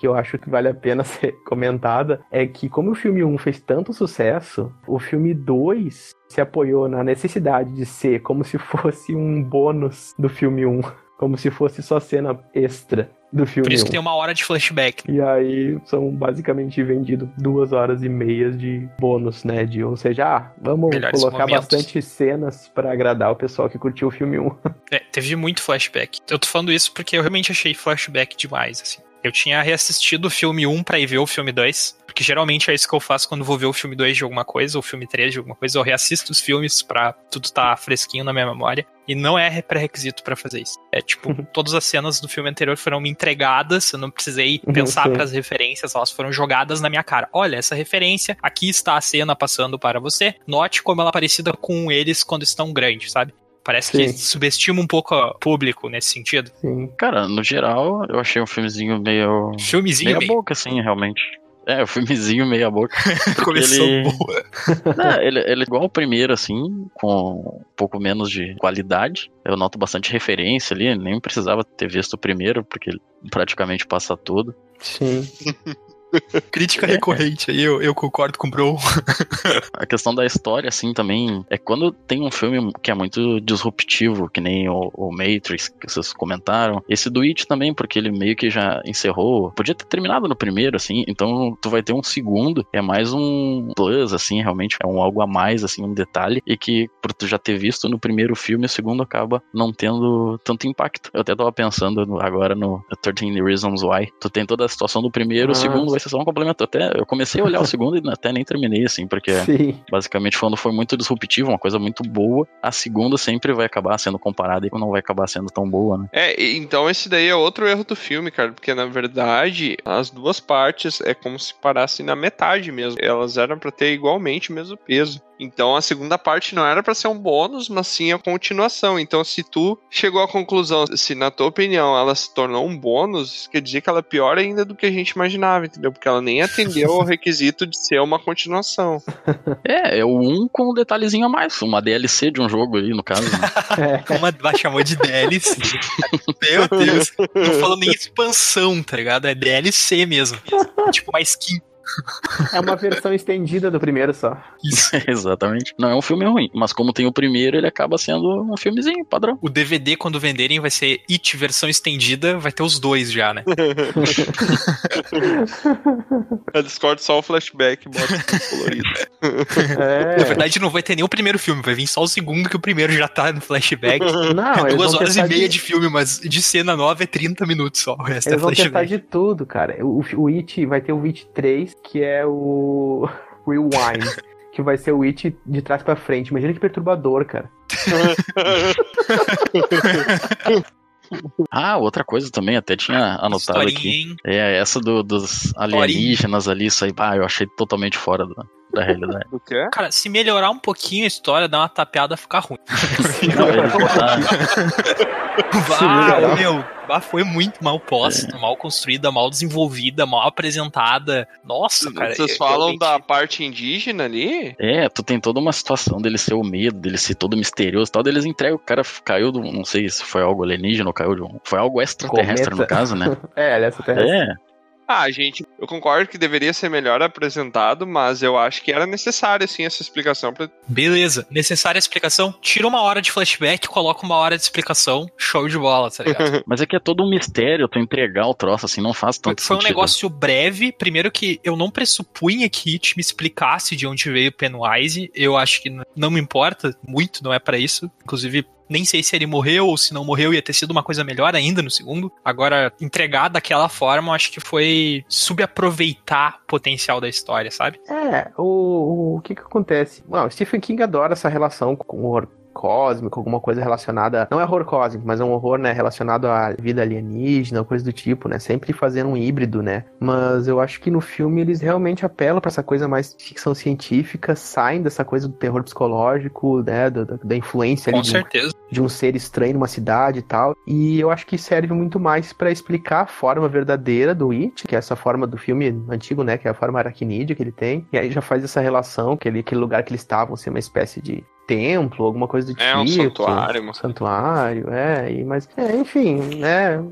que eu acho que vale a pena ser comentada, é que como o filme 1 fez tanto sucesso, o filme 2 se apoiou na necessidade de ser como se fosse um bônus do filme 1. Como se fosse só cena extra do filme Por isso 1. que tem uma hora de flashback. E aí são basicamente vendidos duas horas e meias de bônus, né? De, ou seja, ah, vamos Melhores colocar momentos. bastante cenas pra agradar o pessoal que curtiu o filme 1. É, teve muito flashback. Eu tô falando isso porque eu realmente achei flashback demais, assim. Eu tinha reassistido o filme 1 pra ir ver o filme 2, porque geralmente é isso que eu faço quando vou ver o filme 2 de alguma coisa, ou o filme 3 de alguma coisa, eu reassisto os filmes pra tudo tá fresquinho na minha memória. E não é pré-requisito pra fazer isso. É tipo, todas as cenas do filme anterior foram me entregadas, eu não precisei Uhum, pensar sim. pras referências, elas foram jogadas na minha cara. Olha, essa referência, aqui está a cena passando para você. Note como ela é parecida com eles quando estão grandes, sabe? Parece que Sim. subestima um pouco o público nesse sentido. Sim. Cara, no geral, eu achei um filmezinho meio. Filmezinho meia meio. boca, assim, realmente. É, o filmezinho meia boca. Começou ele... boa. É, ele, ele é igual o primeiro, assim, com um pouco menos de qualidade. Eu noto bastante referência ali, nem precisava ter visto o primeiro, porque ele praticamente passa tudo. Sim. Crítica recorrente aí, eu, eu concordo com o Bro. A questão da história, assim, também, é quando tem um filme que é muito disruptivo, que nem o, o Matrix, que vocês comentaram. Esse do It também, porque ele meio que já encerrou. Podia ter terminado no primeiro, assim, então tu vai ter um segundo, é mais um plus, assim, realmente, é um algo a mais, assim, um detalhe, e que por tu já ter visto no primeiro filme, o segundo acaba não tendo tanto impacto. Eu até tava pensando agora no 13 Reasons Why. Tu tem toda a situação do primeiro, o Ah, segundo ser só um complemento. Até, eu comecei a olhar o segundo e até nem terminei, assim, porque Sim. basicamente quando foi muito disruptivo, uma coisa muito boa, a segunda sempre vai acabar sendo comparada e não vai acabar sendo tão boa, né? É, então esse daí é outro erro do filme, cara, porque na verdade as duas partes é como se parassem na metade mesmo. Elas eram pra ter igualmente o mesmo peso. Então a segunda parte não era pra ser um bônus, mas sim a continuação. Então se tu chegou à conclusão, se na tua opinião ela se tornou um bônus, isso quer dizer que ela é pior ainda do que a gente imaginava, entendeu? Porque ela nem atendeu ao requisito de ser uma continuação. É, é o um com um detalhezinho a mais, uma DLC de um jogo ali, no caso. né? É. Vai chamou de DLC. Meu Deus. Não falou nem expansão, tá ligado? É DLC mesmo. tipo uma skin. É uma versão estendida do primeiro só. Isso. Exatamente. Não é um filme ruim, mas como tem o primeiro, ele acaba sendo um filmezinho padrão. O DVD, quando venderem, vai ser It versão estendida, vai ter os dois já, né? A Discord só o flashback, bota tudo colorido. É. Na verdade, não vai ter nem o primeiro filme, vai vir só o segundo, que o primeiro já tá no flashback. Não, É duas horas e meia de... de filme, mas de cena nova é 30 minutos só. O resto Eles é vão testar flashback. de tudo, cara. O, o It vai ter o It 3, que é o Rewind. Que vai ser o It de trás pra frente. Imagina que perturbador, cara. Ah, outra coisa também, até tinha anotado Historinha, aqui. hein? É essa do- dos alienígenas ali, isso aí, ah, eu achei totalmente fora da, da realidade. O quê? Cara, se melhorar um pouquinho a história, dar uma tapeada, fica ruim. Botaram- Ah, meu, ah, foi muito mal posta, mal construída, mal desenvolvida, mal apresentada. Nossa, cara. Vocês eu- falam realmente- da parte indígena ali? É, tu tem toda uma situação dele ser o medo, dele ser todo misterioso e tal, daí eles entregam, o cara caiu do, não sei se foi algo alienígena ou caiu de um, foi algo extraterrestre Cometa. no caso, né? É, aliás, até. É, Ah, a gente Eu concordo que deveria ser melhor apresentado, mas eu acho que era necessário, sim, essa explicação. Pra... Beleza. Necessária explicação? Tira uma hora de flashback, coloca uma hora de explicação, show de bola, tá ligado? Mas é que é todo um mistério tu entregar o troço, assim, não faz tanto Foi um sentido. negócio breve. Primeiro que eu não pressupunha que It me explicasse de onde veio Pennywise. Eu acho que não me importa muito, não é pra isso. Inclusive, nem sei se ele morreu ou se não morreu, ia ter sido uma coisa melhor ainda no segundo. Agora, entregar daquela forma, acho que foi subaproveitar o potencial da história, sabe? É, o, o que que acontece? O Stephen King adora essa relação com o cósmico, alguma coisa relacionada. Não é horror cósmico, mas é um horror, né, relacionado à vida alienígena, coisa do tipo, né? Sempre fazendo um híbrido, né? Mas eu acho que no filme eles realmente apelam pra essa coisa mais ficção científica, saem dessa coisa do terror psicológico, né? Da, da- da influência Com ali um, certeza. de um ser estranho numa cidade e tal. E eu acho que serve muito mais pra explicar a forma verdadeira do It, que é essa forma do filme antigo, né? Que é a forma aracnídea que ele tem. E aí já faz essa relação, que ele, aquele lugar que eles estavam ser uma espécie de templo, alguma coisa do É, tipo. um santuário, uma- santuário, é. E, mas, é, enfim, né?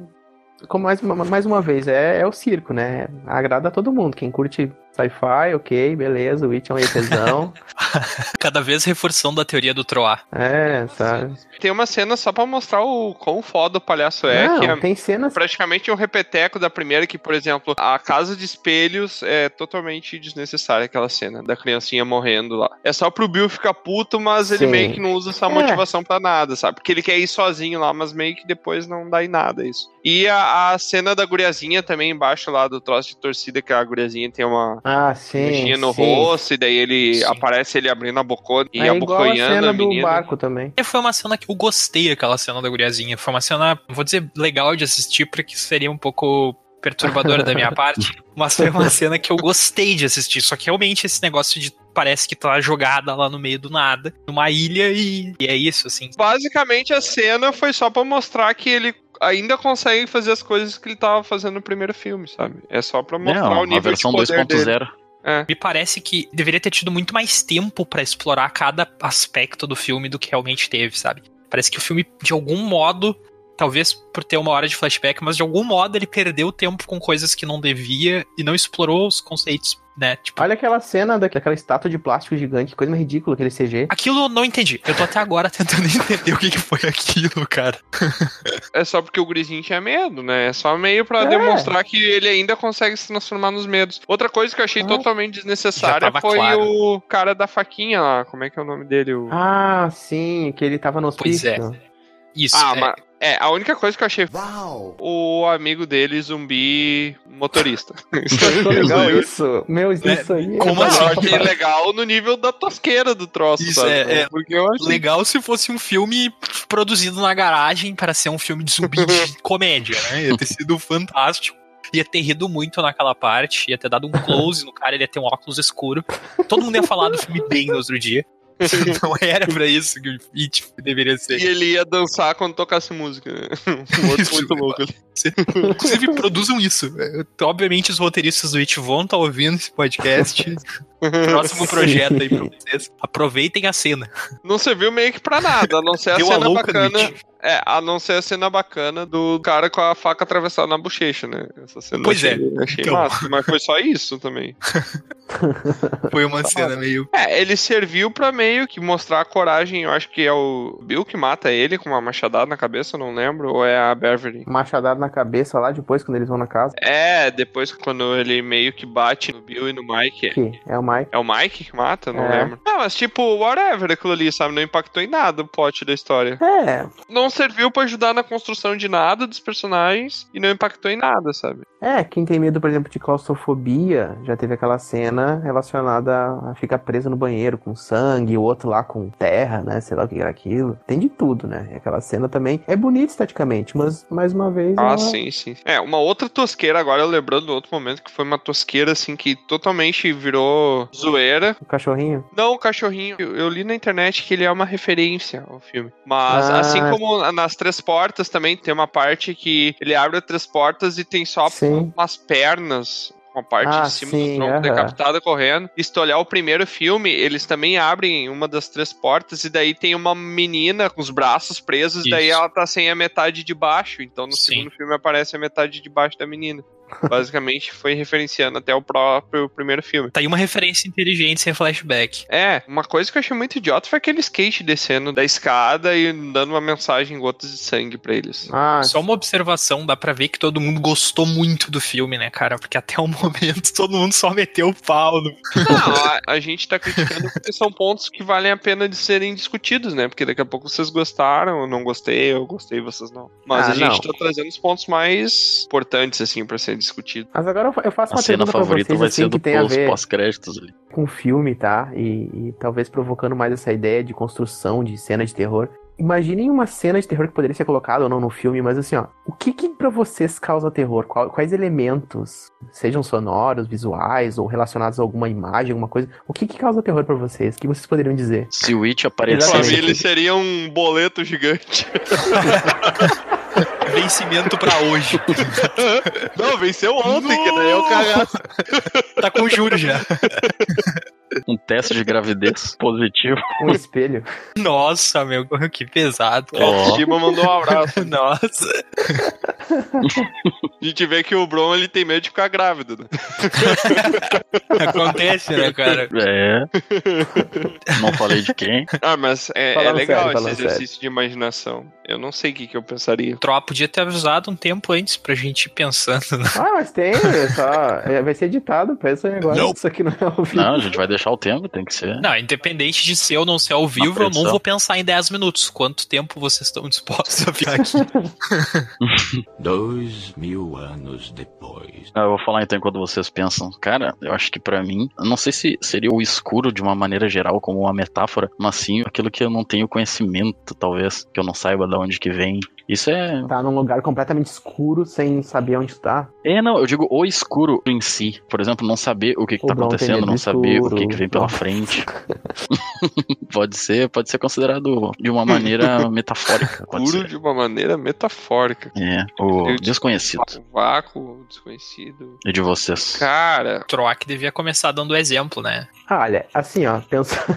Como mais, uma- mais uma vez, é, é o circo, né? Agrada a todo mundo. Quem curte sci-fi, ok, beleza, o It é um ETzão. Cada vez reforçando a teoria do Troar. é, sabe? Tem uma cena só pra mostrar o quão foda o palhaço é, Não, que é tem cenas praticamente um repeteco da primeira, que, por exemplo, a casa de espelhos é totalmente desnecessária aquela cena da criancinha morrendo lá. É só pro Bill ficar puto, mas ele Sim. meio que não usa essa É. motivação pra nada, sabe? Porque ele quer ir sozinho lá, mas meio que depois não dá em nada isso. E a, a cena da guriazinha também embaixo lá do troço de torcida, que a guriazinha tem uma Ah, sim. mexinha no sim. rosto, e daí ele Sim. aparece ele abrindo a bocona e É igual a abocanhando cena a do barco também. E foi uma cena que eu gostei, aquela cena da guriazinha. Foi uma cena, não vou dizer legal de assistir, porque seria um pouco perturbadora da minha parte. Mas foi uma cena que eu gostei de assistir. Só que realmente esse negócio de parece que tá jogada lá no meio do nada, numa ilha, e, e é isso, assim. Basicamente a cena foi só pra mostrar que ele ainda consegue fazer as coisas que ele tava fazendo no primeiro filme, sabe? É só pra mostrar Não, o nível a versão de poder dele. 2.0. Me parece que deveria ter tido muito mais tempo pra explorar cada aspecto do filme do que realmente teve, sabe? Parece que o filme, de algum modo, talvez por ter uma hora de flashback, mas de algum modo ele perdeu tempo com coisas que não devia e não explorou os conceitos, né? Tipo, Olha aquela cena da- daquela estátua de plástico gigante, que coisa mais ridícula, aquele CG. aquilo eu não entendi. Eu tô até agora tentando entender o que, que foi aquilo, cara. É só porque o gurizinho tinha medo, né? É só meio pra É. demonstrar que ele ainda consegue se transformar nos medos. Outra coisa que eu achei Ah. totalmente desnecessária foi claro. o cara da faquinha lá. Como é que é o nome dele? O... Ah, sim, que ele tava no Pois é. hospício. Isso. Ah, é. mas. É, a única coisa que eu achei o amigo dele, zumbi motorista. Isso legal isso? Meu, isso aí. como Eu assim? achei legal no nível da tosqueira do troço, Isso, sabe? é- é Porque eu achei Legal se fosse um filme produzido na garagem para ser um filme de zumbi de comédia, né? Ia ter sido fantástico. Ia ter rido muito naquela parte, ia ter dado um close no cara, ele ia ter um óculos escuro. Todo mundo ia falar do filme bem no outro dia. Não era pra isso que o It deveria ser. E ele ia dançar quando tocasse música. né? Um outro muito louco ali. Inclusive, produzam isso. É, Obviamente, os roteiristas do It vão estar ouvindo esse podcast. Próximo projeto aí pra vocês. Aproveitem a cena. Não serviu meio que pra nada, a não ser a Deu a cena do bacana. É, a não ser a cena bacana do cara com a faca atravessada na bochecha, né? Essa cena Pois é. achei, achei Então. massa, mas foi só isso também. Foi uma cena meio. É, ele serviu pra meio que mostrar a coragem, eu acho que é o Bill que mata ele com uma machadada na cabeça, não lembro, ou é a Beverly. Machadado na cabeça lá depois, quando eles vão na casa. É, depois quando ele meio que bate no Bill e no Mike. Que é o Mike. É o Mike que mata? Não É. lembro. Não, mas tipo, whatever aquilo ali, sabe? Não impactou em nada o plot da história. É, Não serviu pra ajudar na construção de nada dos personagens e não impactou em nada, sabe? É, quem tem medo, por exemplo, de claustrofobia, já teve aquela cena relacionada a ficar preso no banheiro com sangue, o outro lá com terra, né? Sei lá o que era aquilo. Tem de tudo, né? E aquela cena também é bonita esteticamente, mas mais uma vez. Ah, ela- sim, sim. É, uma outra tosqueira agora, eu lembrando do outro momento, que foi uma tosqueira, assim, que totalmente virou zoeira. O cachorrinho. Não, o cachorrinho, eu, eu li na internet que ele é uma referência ao filme. Mas, Ah. assim como nas Três Portas também, tem uma parte que ele abre as Três Portas e tem só Sim. Umas pernas uma parte Ah, de cima sim, do tronco aham. decapitada correndo. E se tu olhar o primeiro filme, eles também abrem uma das três portas e daí tem uma menina com os braços presos, e daí Isso. ela tá sem a metade de baixo. Então no Sim. segundo filme aparece a metade de baixo da menina. Basicamente foi referenciando até o próprio primeiro filme. Tá aí uma referência inteligente sem flashback. É, uma coisa que eu achei muito idiota foi aquele skate descendo da escada e dando uma mensagem em gotas de sangue pra eles. Ah, Só uma observação, dá pra ver que todo mundo gostou muito do filme, né, cara? Porque até o momento todo mundo só meteu o pau. No... Não, a, a gente tá criticando porque são pontos que valem a pena de serem discutidos, né? Porque daqui a pouco vocês gostaram, eu não gostei, eu gostei, vocês não. Mas Ah, a gente não. tá trazendo os pontos mais importantes, assim, pra ser discutido. mas agora eu- faço A uma cena pergunta pra favorita vocês vai assim, ser do que tem a pós- ver pós-créditos ali. com o filme, tá? E, e talvez provocando mais essa ideia de construção de cena de terror. Imaginem uma cena de terror que poderia ser colocada ou não no filme, mas assim, ó, o que que pra vocês causa terror? Qual- quais elementos, sejam sonoros, visuais ou relacionados a alguma imagem, alguma coisa, o que que causa terror pra vocês? O que vocês poderiam dizer? Se o Witch A aparecesse. Família seria um boleto gigante. Vencimento pra hoje. não, venceu ontem, que daí é o cagaço. tá com juros já. Um teste de gravidez positivo. Um espelho? Nossa, meu, que pesado. O Autoestima mandou um abraço. Nossa. A gente vê que o Bron ele tem medo de ficar grávido, né? Acontece, né, cara? É. Não falei de quem. Ah, mas é, é legal sério, esse exercício de imaginação. Eu não sei o que, que eu pensaria. Troa podia ter avisado um tempo antes pra gente ir pensando. Né? Ah, mas tem, só. é, vai ser editado, pensa agora. Não. Isso aqui não é ao vivo. Não, a gente vai deixar o tempo, tem que ser. Não, independente de ser ou não ser ao vivo, eu não vou pensar em 10 minutos. Quanto tempo vocês estão dispostos a ficar aqui? Dois mil anos depois. Ah, Eu vou falar então enquanto vocês pensam. Cara, eu acho que pra mim, eu não sei se seria o escuro de uma maneira geral, como uma metáfora, mas sim aquilo que eu não tenho conhecimento, talvez, que eu não saiba de onde que vem. Isso é. Tá num lugar completamente escuro, sem saber onde tá. É, não, eu digo o escuro em si. Por exemplo, não saber o que, que O tá Bron tem acontecendo, não saber o escuro. que, que vem pela Não. frente. pode ser, pode ser considerado de uma maneira metafórica. Ser. de uma maneira metafórica. É, o Eu- desconhecido. O vácuo, o desconhecido. E de vocês. Cara, Troac devia começar dando exemplo, né? Ah, olha, assim, ó, pensa.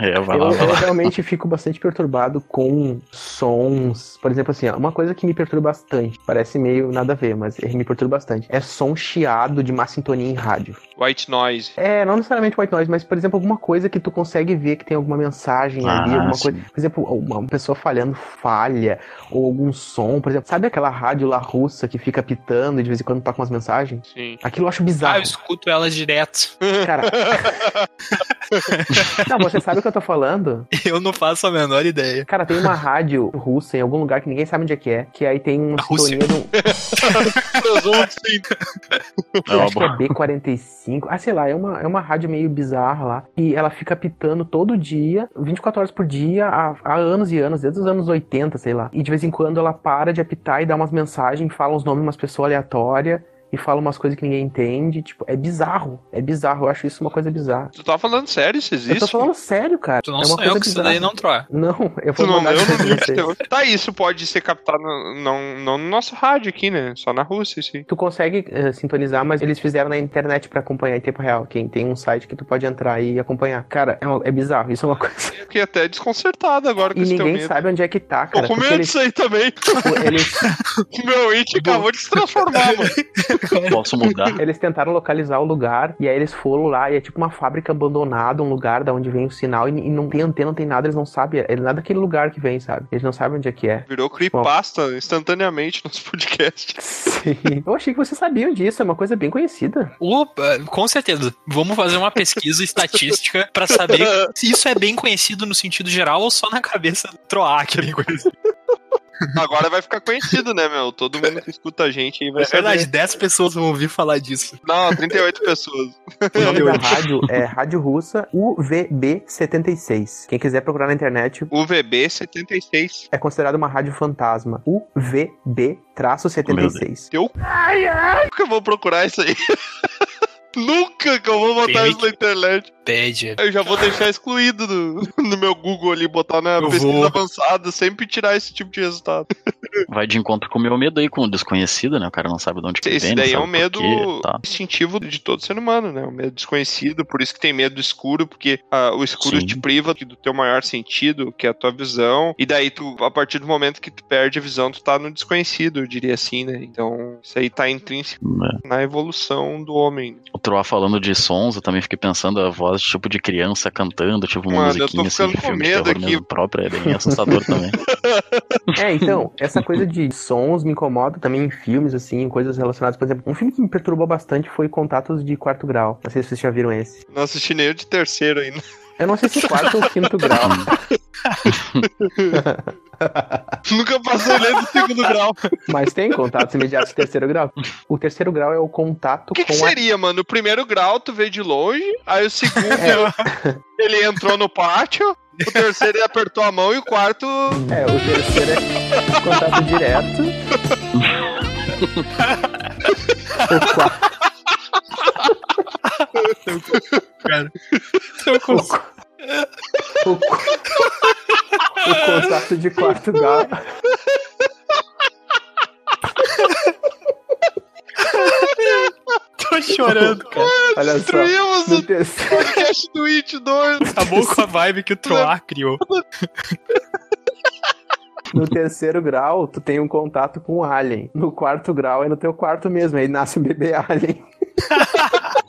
É, vai eu, lá, vai eu lá. realmente fico bastante perturbado com sons. Por exemplo, assim, ó, uma coisa que me perturba bastante, parece meio nada a ver, mas me perturba bastante, é som chiado de má sintonia em rádio. white noise. É, não necessariamente white noise, mas, por exemplo, alguma coisa que tu consegue ver que tem alguma mensagem ali, Ah, alguma sim. coisa. Por exemplo, uma pessoa falhando falha, ou algum som, por exemplo, sabe aquela rádio lá russa que fica pitando e de vez em quando toca umas mensagens? Sim. Aquilo eu acho Ah, bizarro. eu escuto ela direto. Cara. não, você sabe o que eu tô falando? Eu não faço a menor ideia. Cara, tem uma rádio russa em algum lugar que ninguém sabe onde é que é, que aí tem uma Rússia. sintonia do. É acho que é boa. B45. Ah, sei lá, é uma, é uma rádio meio bizarra lá. E ela fica pitando todo dia, 24 horas por dia, há, há anos e anos, desde os anos 80, sei lá. E de vez em quando ela para de apitar e dá umas mensagens, fala os nomes de umas pessoas aleatórias. E fala umas coisas que ninguém entende. Tipo, é bizarro. É bizarro. Eu acho isso uma coisa bizarra. Tu tá falando sério? Isso existe? Eu tô falando sério, cara. Tu não é uma sonhou coisa isso bizarra. daí, não, Troa? Não, eu Tu vou não isso pra livro de vocês. terror? Tá, isso pode ser captado no, não, não no nosso rádio aqui, né? Só na Rússia, sim. Tu consegue eh, sintonizar, mas eles fizeram na internet pra acompanhar em tempo real. Quem tem um site que tu pode entrar e acompanhar. Cara, é, uma- é bizarro. Isso é uma coisa. Eu fiquei até desconcertado agora com E esse teu ninguém medo. sabe onde é que tá, cara. Tô com medo disso aí também. tipo, eles, Meu It acabou de se transformar, mano. Posso mudar? eles tentaram localizar o lugar e aí eles foram lá e é tipo uma fábrica abandonada, um lugar da onde vem o sinal e, e não tem antena, não tem nada, eles não sabem. É nada daquele lugar que vem, sabe? Eles não sabem onde é que é. Virou creepypasta instantaneamente nos podcasts. Sim. Eu achei que vocês sabiam disso, é uma coisa bem conhecida. Opa, com certeza. Vamos fazer uma pesquisa estatística pra saber se isso é bem conhecido no sentido geral ou só na cabeça do Troac é bem conhecido. Agora vai ficar conhecido, né, meu? Todo mundo que escuta a gente aí vai É verdade, saber. 10 pessoas vão ouvir falar disso. Não, 38 pessoas. O nome da rádio é Rádio Russa UVB76. Quem quiser procurar na internet, UVB 76. é considerado uma rádio fantasma. UVB-76. Eu. Nunca vou procurar isso aí. Nunca que eu vou botar Tem isso na internet. Pede. Eu já vou deixar excluído no, no meu Google ali, botar na Eu pesquisa vou. avançada, sempre tirar esse tipo de resultado. Vai de encontro com o meu medo aí, com o desconhecido, né? O cara não sabe de onde que Esse vem, daí é um medo quê, tá. instintivo de todo ser humano, né? O medo desconhecido, por isso que tem medo do escuro, porque ah, o escuro Sim. te priva do teu maior sentido, que é a tua visão. E daí, tu, a partir do momento que tu perde a visão, tu tá no desconhecido, eu diria assim, né? Então, isso aí tá intrínseco né? na evolução do homem. O Troá falando de sons, eu também fiquei pensando a voz tipo de criança cantando, tipo uma Mano, eu tô musiquinha assim de ficando com filme de medo terror aqui. mesmo próprio, é bem assustador também. É, então, essa coisa de sons me incomoda também em filmes, assim, em coisas relacionadas. Por exemplo, um filme que me perturbou bastante foi Contatos de Quarto Grau. Não sei se vocês já viram esse. Não assisti nem o de terceiro ainda. Eu não sei se quarto ou quinto grau. Nunca passei nem do segundo grau. Mas tem contatos imediatos de terceiro grau. O terceiro grau é o contato O que, que com a seria, mano? O primeiro grau tu veio de longe, aí o segundo ele entrou no pátio, o terceiro ele apertou a mão e o quarto. É, o terceiro é contato direto. o quarto. O, o, o contato de quarto grau. Tô chorando, cara. Olha só. Destruímos No o terceiro, podcast do It 2. Acabou com a vibe que o Troar criou. no terceiro grau, tu tem um contato com o alien. No quarto grau é no teu quarto mesmo. Aí nasce um bebê alien.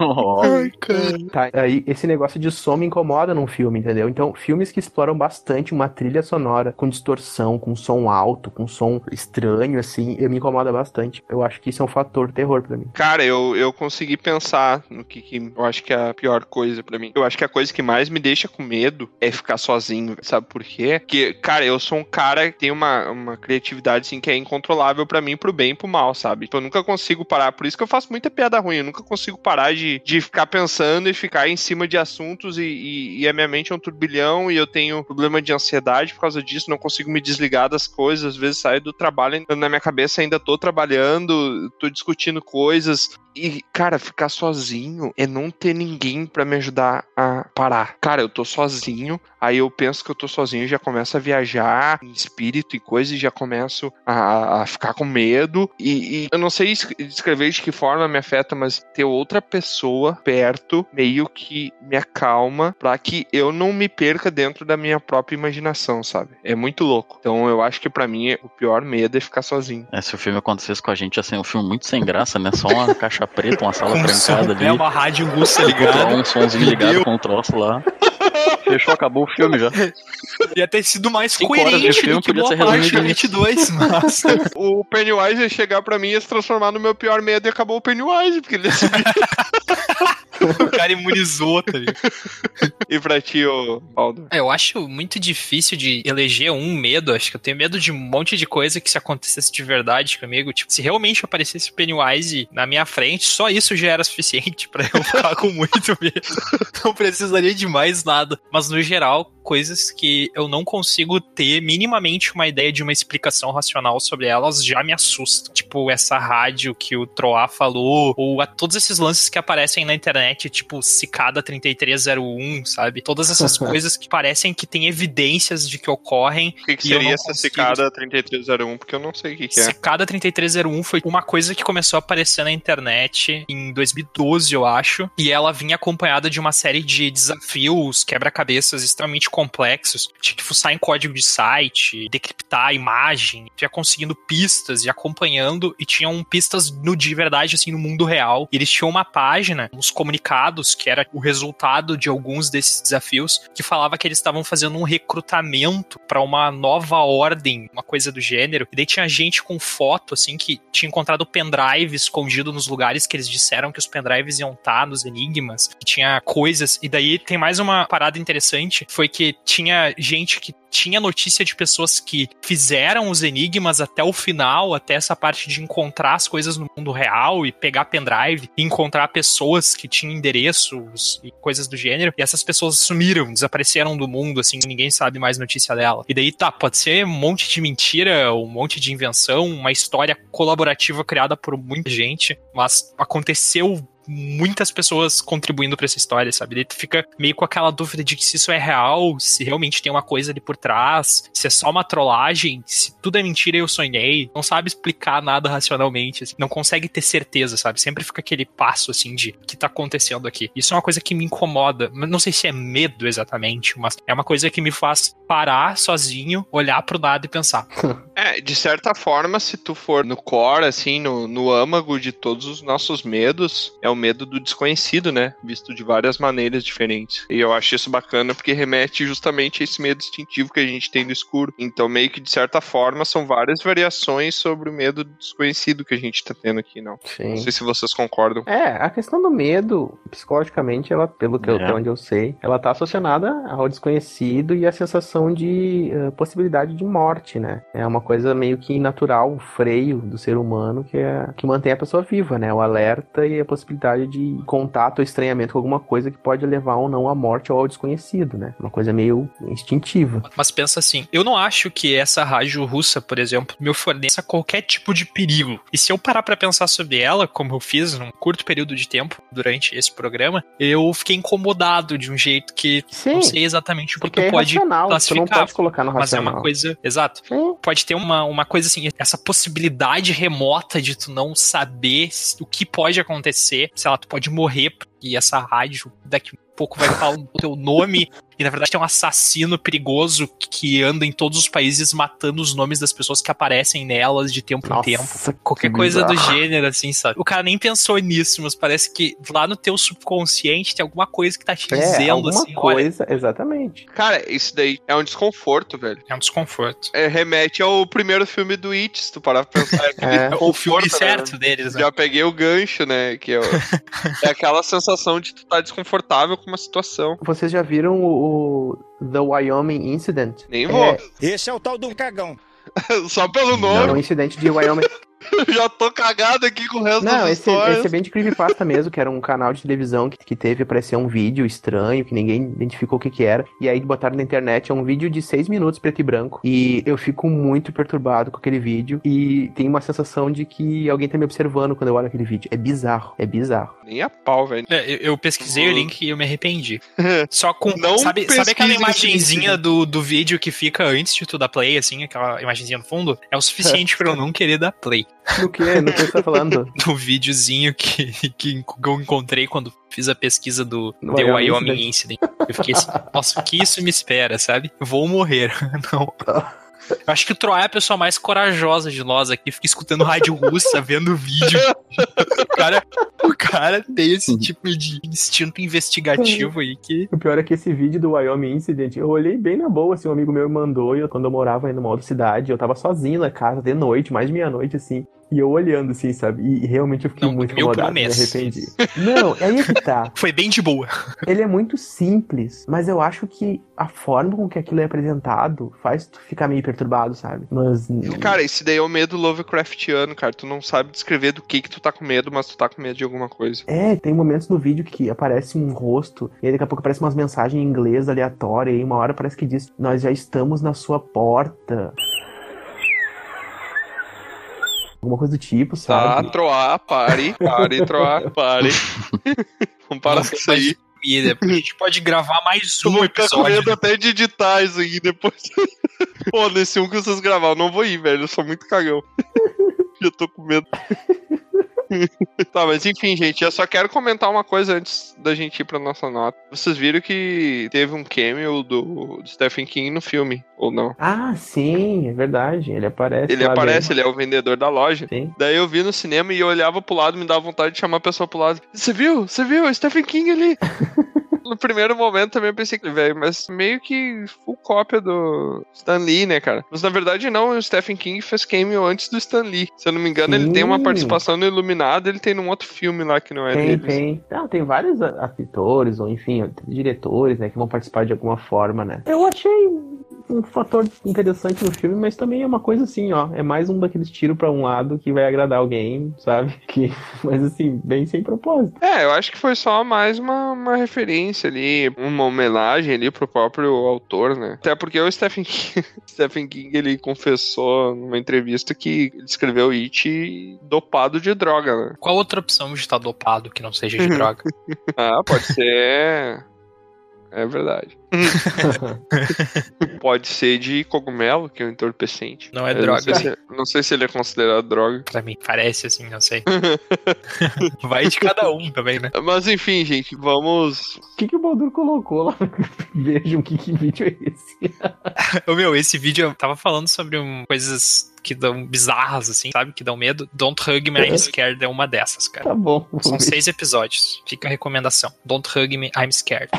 Ó, Tá, aí esse negócio de som me incomoda num filme, entendeu? Então, filmes que exploram bastante uma trilha sonora com distorção, com som alto, com som estranho, assim, eu me incomoda bastante. Eu acho que isso é um fator terror pra mim. Cara, eu, eu consegui pensar no que, que eu acho que é a pior coisa pra mim. Eu acho que a coisa que mais me deixa com medo é ficar sozinho. Sabe por quê? Porque, cara, eu sou um cara que tem uma, uma criatividade assim que é incontrolável pra mim, pro bem e pro mal, sabe? Tipo, eu nunca consigo parar. Por isso que eu faço muita piada ruim. Eu nunca consigo parar de, de ficar pensando e ficar em cima de assuntos e, e, e a minha mente é um turbilhão e eu tenho problema de ansiedade por causa disso. Não consigo me desligar das coisas. Às vezes saio do trabalho na minha cabeça ainda tô trabalhando, tô discutindo coisas. E, cara, ficar sozinho é não ter ninguém pra me ajudar a parar. Cara, eu tô sozinho, aí eu penso que eu tô sozinho e já começo a viajar em espírito e coisa e já começo a, a ficar com medo. E, e eu não sei es- descrever de que forma me afeta, mas ter outra pessoa perto meio que me acalma pra que eu não me perca dentro da minha própria imaginação, sabe? É muito louco. Então eu acho que pra mim o pior medo é ficar sozinho. é, se o filme acontecesse com a gente, ser um filme muito sem graça, né? Só uma caixa preta, uma sala trancada ali. é uma rádio russa ligada. um somzinho ligado com um troço lá. Fechou, acabou o filme já. Ia ter sido mais Cinco horas de coerente filme do que podia boa ser parte resumido do nisso. 22, mas... O Pennywise ia chegar pra mim e ia se transformar no meu pior medo e acabou o Pennywise, porque ele ia subir. o cara imunizou, tá ligado? e pra ti, ô Baldo? É, Eu acho muito difícil de eleger um medo. Acho que eu tenho medo de um monte de coisa que se acontecesse de verdade comigo. Tipo, se realmente aparecesse o Pennywise na minha frente, só isso já era suficiente pra eu ficar com muito medo. Não precisaria de mais nada. Mas no geral, coisas que eu não consigo ter minimamente uma ideia de uma explicação racional sobre elas já me assustam. Tipo, essa rádio que o Troá falou, ou a, todos esses lances que aparecem na internet, tipo Cicada 3301, sabe? Todas essas coisas que parecem que tem evidências de que ocorrem. O que, que seria essa consigo- cicada 3301? Porque eu não sei o que, que é. Cicada 3301 foi uma coisa que começou a aparecer na internet em 2012, eu acho. E ela vinha acompanhada de uma série de desafios, quebra-cabeças extremamente complexos. Tinha que fuçar em código de site, decriptar a imagem, ia conseguindo pistas e acompanhando. E tinham pistas no, de verdade, assim, no mundo real. E eles tinham uma página, uns comunicados, que era o resultado de alguns desses desafios, que falava que eles estavam fazendo um recrutamento para uma nova ordem, uma coisa do gênero. E daí tinha gente com foto, assim, que tinha encontrado pendrive escondido nos lugares que eles disseram que os pendrives iam estar, nos enigmas. Que tinha coisas. E daí tem mais uma parada interessante, foi que tinha gente que tinha notícia de pessoas que fizeram os enigmas até o final, até essa parte de encontrar as coisas no mundo real e pegar pendrive e encontrar pessoas que tinham endereços e coisas do gênero. E essas pessoas sumiram, desapareceram do mundo, assim, ninguém sabe mais notícia dela. E daí tá, pode ser um monte de mentira, um monte de invenção, uma história colaborativa criada por muita gente, mas aconteceu muitas pessoas contribuindo pra essa história, sabe? Daí tu fica meio com aquela dúvida de que se isso é real, se realmente tem uma coisa ali por trás, se é só uma trollagem, se tudo é mentira e eu sonhei. Não sabe explicar nada racionalmente, assim, não consegue ter certeza, sabe? Sempre fica aquele passo, assim, de o que tá acontecendo aqui. Isso é uma coisa que me incomoda. Não sei se é medo exatamente, mas é uma coisa que me faz parar sozinho, olhar pro nada e pensar. É, de certa forma, se tu for no core, assim, no, no âmago de todos os nossos medos, é o medo do desconhecido, né? Visto de várias maneiras diferentes. E eu acho isso bacana porque remete justamente a esse medo instintivo que a gente tem no escuro. Então, meio que de certa forma, são várias variações sobre o medo do desconhecido que a gente tá tendo aqui, não. Sim. Não sei se vocês concordam. É, a questão do medo, psicologicamente, ela, pelo que eu, É. até onde eu sei, ela tá associada ao desconhecido e à sensação de eh, possibilidade de morte, né? É uma coisa meio que natural, um freio do ser humano que, é, que mantém a pessoa viva, né? O alerta e a possibilidade de contato ou estranhamento com alguma coisa que pode levar ou não à morte ou ao desconhecido, né? Uma coisa meio instintiva. Mas pensa assim, eu não acho que essa rádio russa, por exemplo, me ofereça qualquer tipo de perigo. E se eu parar pra pensar sobre ela, como eu fiz num curto período de tempo durante esse programa, eu fiquei incomodado de um jeito que Sim, não sei exatamente o que porque é pode racional, tu não classificar. pode colocar no Mas é racional. uma coisa. Exato. Sim. Pode ter uma, uma coisa assim, essa possibilidade remota de tu não saber o que pode acontecer. Sei lá, tu pode morrer e essa rádio daqui pouco vai falar o teu nome e na verdade tem um assassino perigoso que anda em todos os países matando os nomes das pessoas que aparecem nelas de tempo em tempo. Nossa, Qualquer que coisa do gênero, assim, sabe? O cara nem pensou nisso, mas parece que lá no teu subconsciente tem alguma coisa que tá te É, dizendo, alguma assim, olha, coisa, exatamente. Cara, isso daí é um desconforto, velho. é um desconforto. É, remete ao primeiro filme do It, se tu parar pra pensar. É. O filme né? certo deles, né? Já peguei o gancho, né? Que é, o- é aquela sensação de tu tá desconfortável com uma situação. Vocês já viram o, o The Wyoming Incident? Nem vou. É, Esse é o tal do cagão. Só pelo é um nome, incidente de Wyoming. eu já tô cagado aqui com o resto Não, das esse, histórias. esse é bem de creepypasta mesmo, que era um canal de televisão que, que teve aparecer um vídeo estranho, que ninguém identificou o que que era. E aí botaram na internet, é um vídeo de seis minutos, preto e branco. E eu fico muito perturbado com aquele vídeo. E tem uma sensação de que alguém tá me observando quando eu olho aquele vídeo. É bizarro, é bizarro. Nem a pau, velho. É, eu, eu pesquisei o link e eu me arrependi. Só com. Não sabe, sabe aquela imagenzinha do, do vídeo que fica antes de tu dar play, assim, aquela imagenzinha no fundo? É o suficiente pra eu não querer dar play. No que? No que você tá falando? Do videozinho que, que eu encontrei quando fiz a pesquisa do No The Wyoming Wyoming Incident. Eu fiquei assim, nossa, o que isso me espera, sabe? Vou morrer. Não. Eu acho que o Troá é a pessoa mais corajosa de nós aqui, fica escutando rádio russa, vendo vídeo. O cara, o cara tem esse tipo de instinto investigativo aí que. O pior é que esse vídeo do Wyoming Incident, eu olhei bem na boa, assim, um amigo meu mandou, e eu, quando eu morava aí numa outra cidade, eu tava sozinho na casa, de noite, mais de meia-noite, assim, e eu olhando, assim, sabe? E realmente eu fiquei Não, muito incomodado, me arrependi. Não, aí é que tá. Foi bem de boa. Ele é muito simples, mas eu acho que a forma com que aquilo é apresentado faz tu ficar meio perturbado, sabe? Mas. Cara, esse daí é o medo Lovecraftiano, cara. Tu não sabe descrever do que que tu tá com medo, mas tu tá com medo de alguma coisa. É, tem momentos no vídeo que aparece um rosto, e aí daqui a pouco aparece umas mensagens em inglês aleatórias, e aí uma hora parece que diz: Nós já estamos na sua porta. Alguma coisa do tipo, Tá, sabe? troar, pare, pare, troar, pare. Vamos parar com isso aí. E depois a gente pode gravar mais Eu um vou ficar com episódio. medo até de editar isso aí depois. Pô, nesse um que vocês gravaram, eu não vou ir, velho. Eu sou muito cagão. Já tô com medo. tá, mas enfim, gente, eu só quero comentar uma coisa antes da gente ir pra nossa nota. Vocês viram que teve um cameo do, do Stephen King no filme, ou não? Ah, sim, é verdade. Ele aparece. Ele aparece, ele é o vendedor da loja. Sim. Daí eu vi no cinema e eu olhava pro lado, me dava vontade de chamar a pessoa pro lado. Você viu? Você viu? É Stephen King ali. no primeiro momento também eu pensei que, velho, mas meio que full cópia do Stan Lee, né, cara? Mas na verdade não, o Stephen King fez cameo antes do Stan Lee. Se eu não me engano, ele tem uma Sim. participação no Iluminado, ele tem num outro filme lá que não é Tem, dele. tem. Não, tem vários atores, ou enfim, diretores, né, que vão participar de alguma forma, né? Eu achei um fator interessante no filme, mas também é uma coisa assim, ó. É mais um daqueles tiros pra um lado que vai agradar alguém, sabe? Que, mas assim, bem sem propósito. É, eu acho que foi só mais uma, uma referência ali, uma homenagem ali pro próprio autor, né? Até porque o Stephen King, Stephen King ele confessou numa entrevista que ele escreveu It dopado de droga, né? Qual outra opção de estar dopado que não seja de droga? Ah, pode ser. É verdade. pode ser de cogumelo, que é um entorpecente. Não é Eu droga. Não sei, se, não sei se ele é considerado droga. Pra mim, parece assim, não sei. Vai de cada um também, né? Mas enfim, gente, vamos. O que, que o Baldur colocou lá? Vejam que, que vídeo é esse. Ô, meu, esse vídeo eu tava falando sobre um, coisas que dão bizarras, assim, sabe? Que dão medo. Don't Hug Me, I'm Scared é uma dessas, cara. Tá bom. São ver. seis episódios. Fica a recomendação. Don't Hug Me, I'm Scared.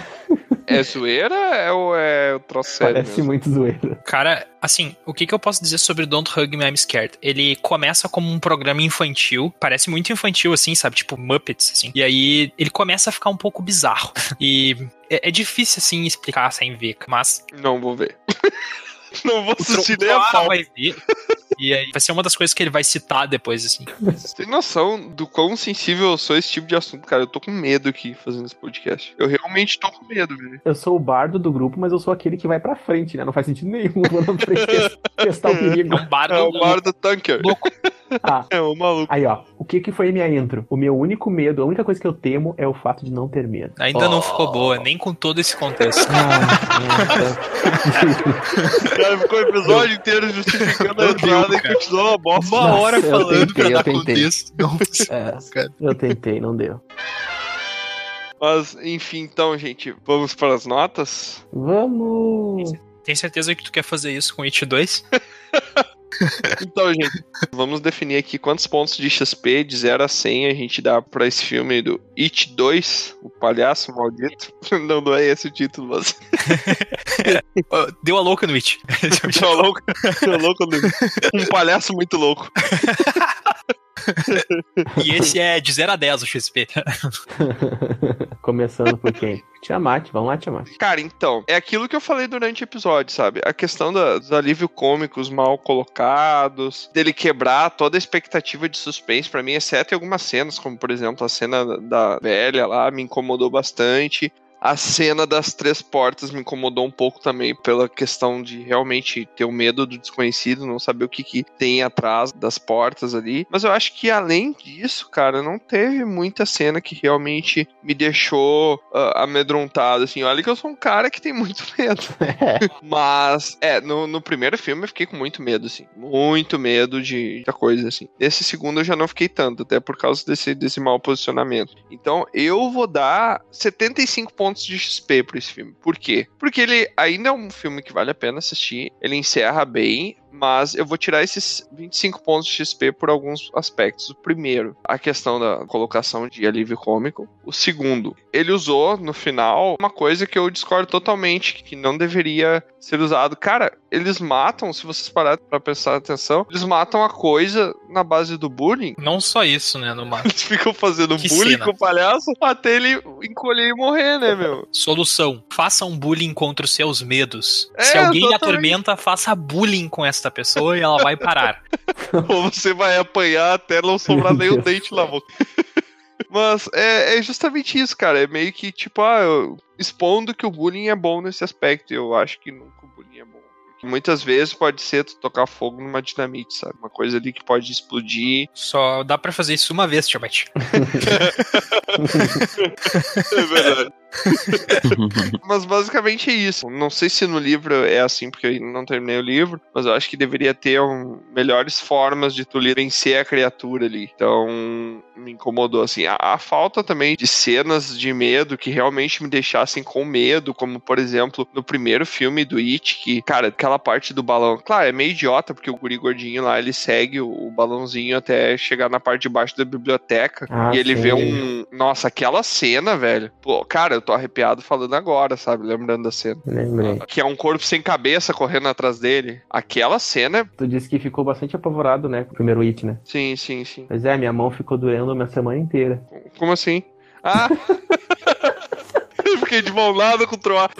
É zoeira é, ou é o troço sério? Parece mesmo? muito zoeira. Cara, assim, o que, que eu posso dizer sobre Don't Hug Me, I'm Scared? Ele começa como um programa infantil, parece muito infantil, assim, sabe? Tipo Muppets, assim. E aí ele começa a ficar um pouco bizarro. E é, é difícil, assim, explicar sem ver, mas Não vou ver. Não vou o assistir nem a pau. vai ver. E aí vai ser uma das coisas que ele vai citar depois, assim. Você tem noção do quão sensível eu sou a esse tipo de assunto, cara? Eu tô com medo aqui fazendo esse podcast. Eu realmente tô com medo, velho. Eu sou o bardo do grupo, mas eu sou aquele que vai pra frente, né? Não faz sentido nenhum. Eu Vou na frente tes- testar o perigo. É um bardo É o mar do Tanker. louco. Ah, É o maluco. aí ó, o que que foi a minha intro? O meu único medo, a única coisa que eu temo é o fato de não ter medo. Ainda não Oh. ficou boa, nem com todo esse contexto. Ah, O cara ficou o episódio inteiro justificando a entrada e continuou uma bosta. Uma Nossa, hora falando tentei, pra eu dar tentei. contexto. Não, é, eu tentei, não deu. Mas, enfim, então, gente, vamos para as notas? Vamos. Tem certeza que tu quer fazer isso com It 2? Então, gente, vamos definir aqui quantos pontos de XP de 0 a 100 a gente dá pra esse filme do It 2, o palhaço maldito. Não, não é esse o título, mas. Deu a louca no It. Tô louco, tô louco, Luiz. Um palhaço muito louco. e esse é de 0 a 10 o XP. Começando por quem? Tiamat, vamos lá, Tiamat. Cara, então, é aquilo que eu falei durante o episódio, sabe? A questão da- dos alívios cômicos mal colocados, dele quebrar toda a expectativa de suspense pra mim, exceto em algumas cenas, como por exemplo a cena da velha lá, me incomodou bastante. A cena das três portas me incomodou um pouco também pela questão de realmente ter o medo do desconhecido, não saber o que, que tem atrás das portas ali. Mas eu acho que além disso, cara, não teve muita cena que realmente me deixou ah, amedrontado, assim. Olha que eu sou um cara que tem muito medo. Mas, é, no, no primeiro filme eu fiquei com muito medo, assim. Muito medo de muita coisa, assim. Nesse segundo eu já não fiquei tanto, até por causa desse, desse mau posicionamento. Então, eu vou dar 75 pontos de XP pra esse filme. Por quê? Porque ele ainda é um filme que vale a pena assistir. Ele encerra bem, mas eu vou tirar esses 25 pontos de XP por alguns aspectos. O primeiro, a questão da colocação de alívio cômico. O segundo, ele usou no final uma coisa que eu discordo totalmente, que não deveria ser usado. Cara, eles matam, se vocês pararem pra prestar atenção, eles matam a coisa na base do bullying. Não só isso, né, no mar. Eles ficam fazendo Que bullying cena. com o palhaço até ele encolher e morrer, né, meu? Solução: faça um bullying contra os seus medos. É, Se alguém atormenta, faça bullying com esta pessoa e ela vai parar. Ou você vai apanhar até não sobrar Meu nenhum Deus. dente na boca. Mas é, é justamente isso, cara. É meio que, tipo, ah, eu- expondo que o bullying é bom nesse aspecto. Eu acho que nunca muitas vezes pode ser tu tocar fogo numa dinamite, sabe? Uma coisa ali que pode explodir. Só dá pra fazer isso uma vez, Tiamat. É verdade. Mas basicamente é isso. Não sei se no livro é assim, porque eu ainda não terminei o livro, mas eu acho que deveria ter um, melhores formas de tu vencer a criatura ali. Então, me incomodou assim. A, a falta também de cenas de medo que realmente me deixassem com medo, como por exemplo, no primeiro filme do It, que, cara, aquela parte do balão, claro, é meio idiota, porque o guri gordinho lá, ele segue o, o balãozinho até chegar na parte de baixo da biblioteca Ah, e ele sim. vê um. Nossa, aquela cena, velho. Pô, cara, eu tô arrepiado falando agora, sabe? Lembrando da cena. Lembrei. Que é um corpo sem cabeça correndo atrás dele. Aquela cena. Tu disse que ficou bastante apavorado, né? Com o primeiro It, né? Sim, sim, sim. Pois é, minha mão ficou doendo uma semana inteira. Como assim? Ah! eu fiquei de mão dada com o Troá.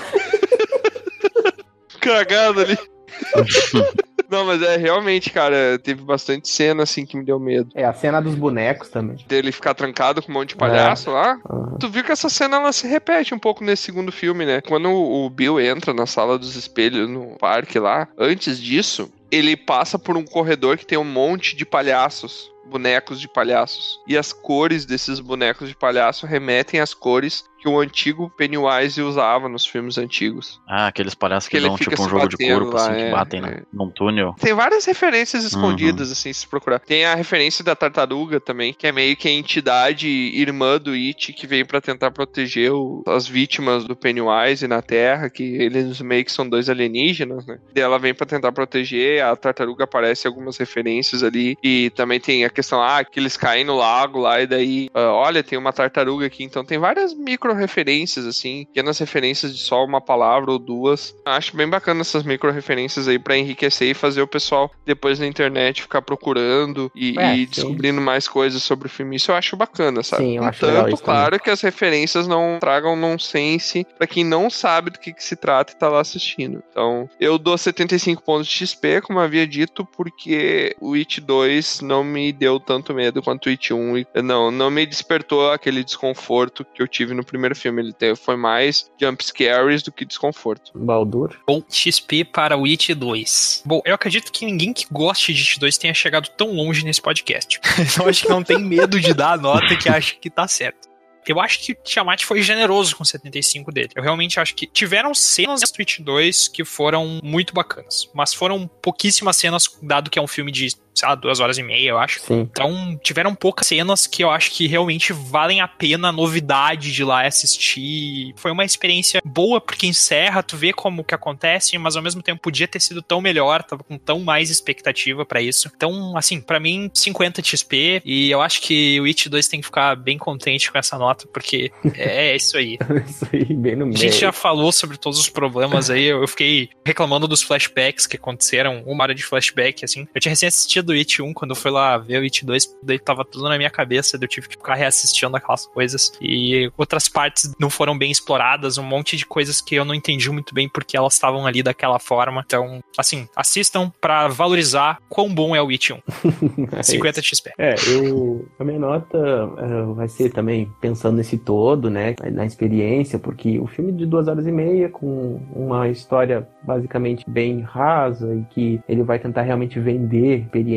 cagado ali. Não, mas é realmente, cara, teve bastante cena assim que me deu medo. É, a cena dos bonecos também. Dele ficar trancado com um monte de palhaço lá. Aham. Tu viu que essa cena ela se repete um pouco nesse segundo filme, né? Quando o o Bill entra na sala dos espelhos no parque lá, antes disso, ele passa por um corredor que tem um monte de palhaços. Bonecos de palhaços. E as cores desses bonecos de palhaço remetem às cores que o antigo Pennywise usava nos filmes antigos. Ah, aqueles palhaços que, Que dão tipo um jogo de corpo, lá, assim, é, que batem é. num túnel. Tem várias referências escondidas, Uhum. assim, se procurar. Tem a referência da tartaruga também, que é meio que a entidade irmã do It que veio pra tentar proteger o- as vítimas do Pennywise na Terra, que eles meio que são dois alienígenas, né? E ela vem pra tentar proteger, a tartaruga aparece algumas referências ali, e também tem a questão, ah, que eles caem no lago lá, e daí, ah, olha, tem uma tartaruga aqui, então tem várias micro referências, assim, pequenas referências de só uma palavra ou duas. Acho bem bacana essas micro referências aí pra enriquecer e fazer o pessoal depois na internet ficar procurando e, É, e descobrindo mais coisas sobre o filme. Isso eu acho bacana, sabe? Sim, eu acho Tanto, isso também. claro, que as referências não tragam nonsense pra quem não sabe do que, que se trata e tá lá assistindo. Então, eu dou 75 pontos de XP, como eu havia dito, porque o It 2 não me deu tanto medo quanto o It 1. E, não, não me despertou aquele desconforto que eu tive no primeiro filme. Ele teve, foi mais jump scares do que desconforto. Baldur. Bom, XP para o It 2. Bom, eu acredito que ninguém que goste de It 2 tenha chegado tão longe nesse podcast. Então acho que não tem medo de dar a nota que acha que tá certo. Eu acho que o Tiamat foi generoso com o 75 dele. Eu realmente acho que tiveram cenas do It 2 que foram muito bacanas. Mas foram pouquíssimas cenas, dado que é um filme de, sei lá, duas horas e meia, eu acho. Sim. Então, tiveram poucas cenas que eu acho que realmente valem a pena a novidade de lá assistir. Foi uma experiência boa porque encerra, tu vê como que acontece, mas ao mesmo tempo podia ter sido tão melhor, tava com tão mais expectativa pra isso. Então, assim, pra mim 50 de XP e eu acho que o It 2 tem que ficar bem contente com essa nota porque é isso aí. Isso aí, bem no A meio. gente já falou sobre todos os problemas aí. Eu fiquei reclamando dos flashbacks que aconteceram, uma hora de flashback, assim. Eu tinha recém assistido o It 1 quando eu fui lá ver o It 2, daí tava tudo na minha cabeça, eu tive que ficar reassistindo aquelas coisas. E outras partes não foram bem exploradas, um monte de coisas que eu não entendi muito bem porque elas estavam ali daquela forma. Então, assim, assistam pra valorizar quão bom é o It 1. É 50 XP. É, eu. A minha nota eh, vai ser também pensando nesse todo, né? Na experiência, porque o filme de duas horas e meia, com uma história basicamente bem rasa, e que ele vai tentar realmente vender experiência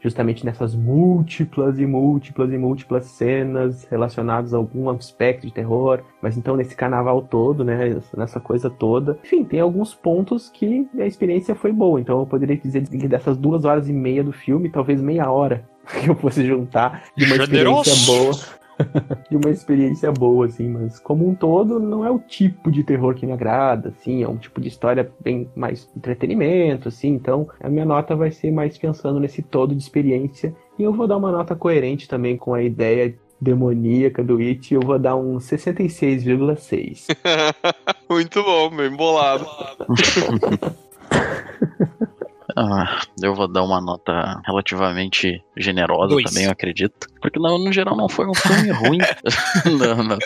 justamente nessas múltiplas e múltiplas e múltiplas cenas relacionadas a algum aspecto de terror, mas então nesse carnaval todo, né? Nessa coisa toda. Enfim, tem alguns pontos que a experiência foi boa, então eu poderia dizer que dessas duas horas e meia do filme, talvez meia hora que eu fosse juntar de uma Generoso. experiência boa. De uma experiência boa, assim, mas como um todo, não é o tipo de terror que me agrada, assim, é um tipo de história bem mais entretenimento, assim, então a minha nota vai ser mais pensando nesse todo de experiência, e eu vou dar uma nota coerente também com a ideia demoníaca do It, eu vou dar um 66,6. Muito bom, bem bolado. Ah, eu vou dar uma nota relativamente generosa Dois. também, eu acredito. Porque no, no geral não foi um filme ruim. no, no-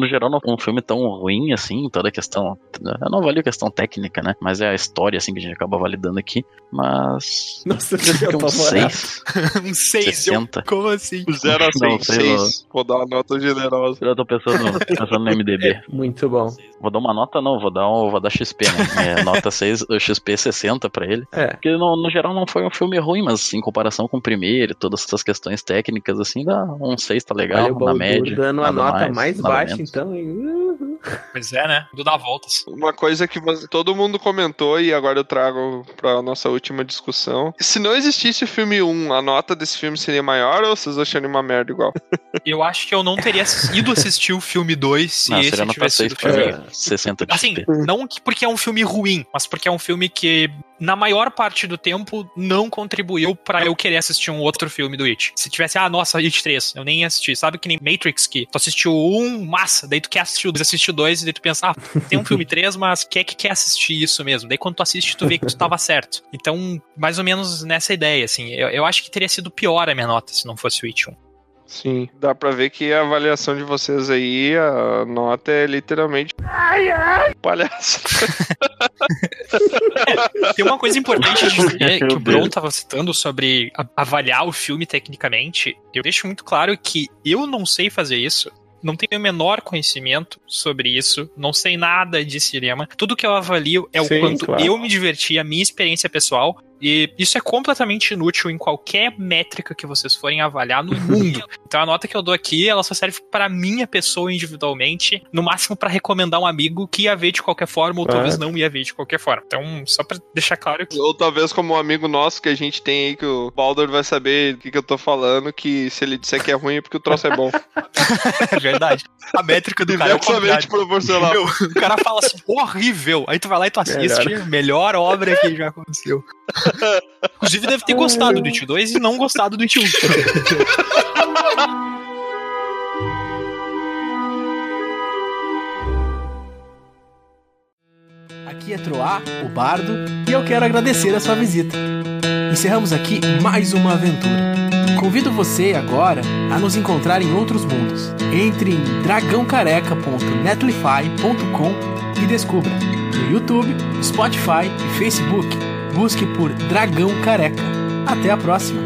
no geral não foi um filme tão ruim assim, toda a questão. Eu não avalio a questão técnica, né? Mas é a história assim que a gente acaba validando aqui. Mas. Nossa, Eu fiquei um 6, um 6, eu, 60. como assim? 0 a Não, 6, sei lá. 6. Vou dar uma nota generosa. Eu tô pensando, pensando no MDB. Muito bom. Vou dar uma nota, não, vou dar, um, vou dar XP, né? É, nota 6, o XP 60 pra ele. É, Porque no, no geral não foi um filme ruim, mas em comparação com o primeiro, e todas essas questões técnicas, assim, dá um 6 tá legal, olha na média. dando a nota mais, nada baixa, então, uhum. Pois é, né? Do dar voltas. Uma coisa que você- todo mundo comentou e agora eu trago pra nossa última discussão. Se não existisse o filme 1, a nota desse filme seria maior ou vocês achariam uma merda igual? Eu acho que eu não teria ido assistir o filme 2 se Não, esse tivesse 6 sido filme mim, 60 de Assim, não que porque é um filme ruim, mas porque é um filme que, na maior parte do tempo, não contribuiu pra eu querer assistir um outro filme do It. Se tivesse, ah, nossa, It 3, eu nem ia assistir. Sabe que nem Matrix, que tu assistiu um, massa, daí tu quer assistir o 2, assiste o 2, e daí tu pensa, ah, tem um filme 3, mas quem é que quer assistir isso mesmo? Daí quando tu assiste, tu vê que tu tava certo. Então, mais ou menos nessa ideia, assim. Eu, eu acho que teria sido pior a minha nota se não fosse o It 1. Sim, dá pra ver que a avaliação de vocês aí, a nota é literalmente. Palhaço. Tem uma coisa importante de dizer que o Bron tava citando sobre avaliar o filme tecnicamente. Eu deixo muito claro que eu não sei fazer isso. Não tenho o menor conhecimento sobre isso, não sei nada de cinema. Tudo que eu avalio é o Sim, quanto claro. eu me diverti, a minha experiência pessoal. E isso é completamente inútil em qualquer métrica que vocês forem avaliar no mundo. Então a nota que eu dou aqui, ela só serve para minha pessoa individualmente, no máximo para recomendar um amigo que ia ver de qualquer forma ou talvez não ia ver de qualquer forma. Então, só para deixar claro que Ou talvez como um amigo nosso que a gente tem aí, que o Baldur vai saber o que, que eu tô falando, que se ele disser que é ruim é porque o troço é bom. é verdade. A métrica do cara é o Diversamente contrário. proporcional. Meu, o cara fala assim, horrível. Aí tu vai lá e tu assiste, melhor, obra que já aconteceu. Inclusive deve ter gostado do It 2 e não gostado do It 1. Aqui é Troá, o Bardo, e eu quero agradecer a sua visita. Encerramos aqui mais uma aventura. Convido você agora a nos encontrar em outros mundos. Entre em dragãocareca.netlify.com e descubra. No YouTube, Spotify e Facebook, busque por Dragão Careca. Até a próxima!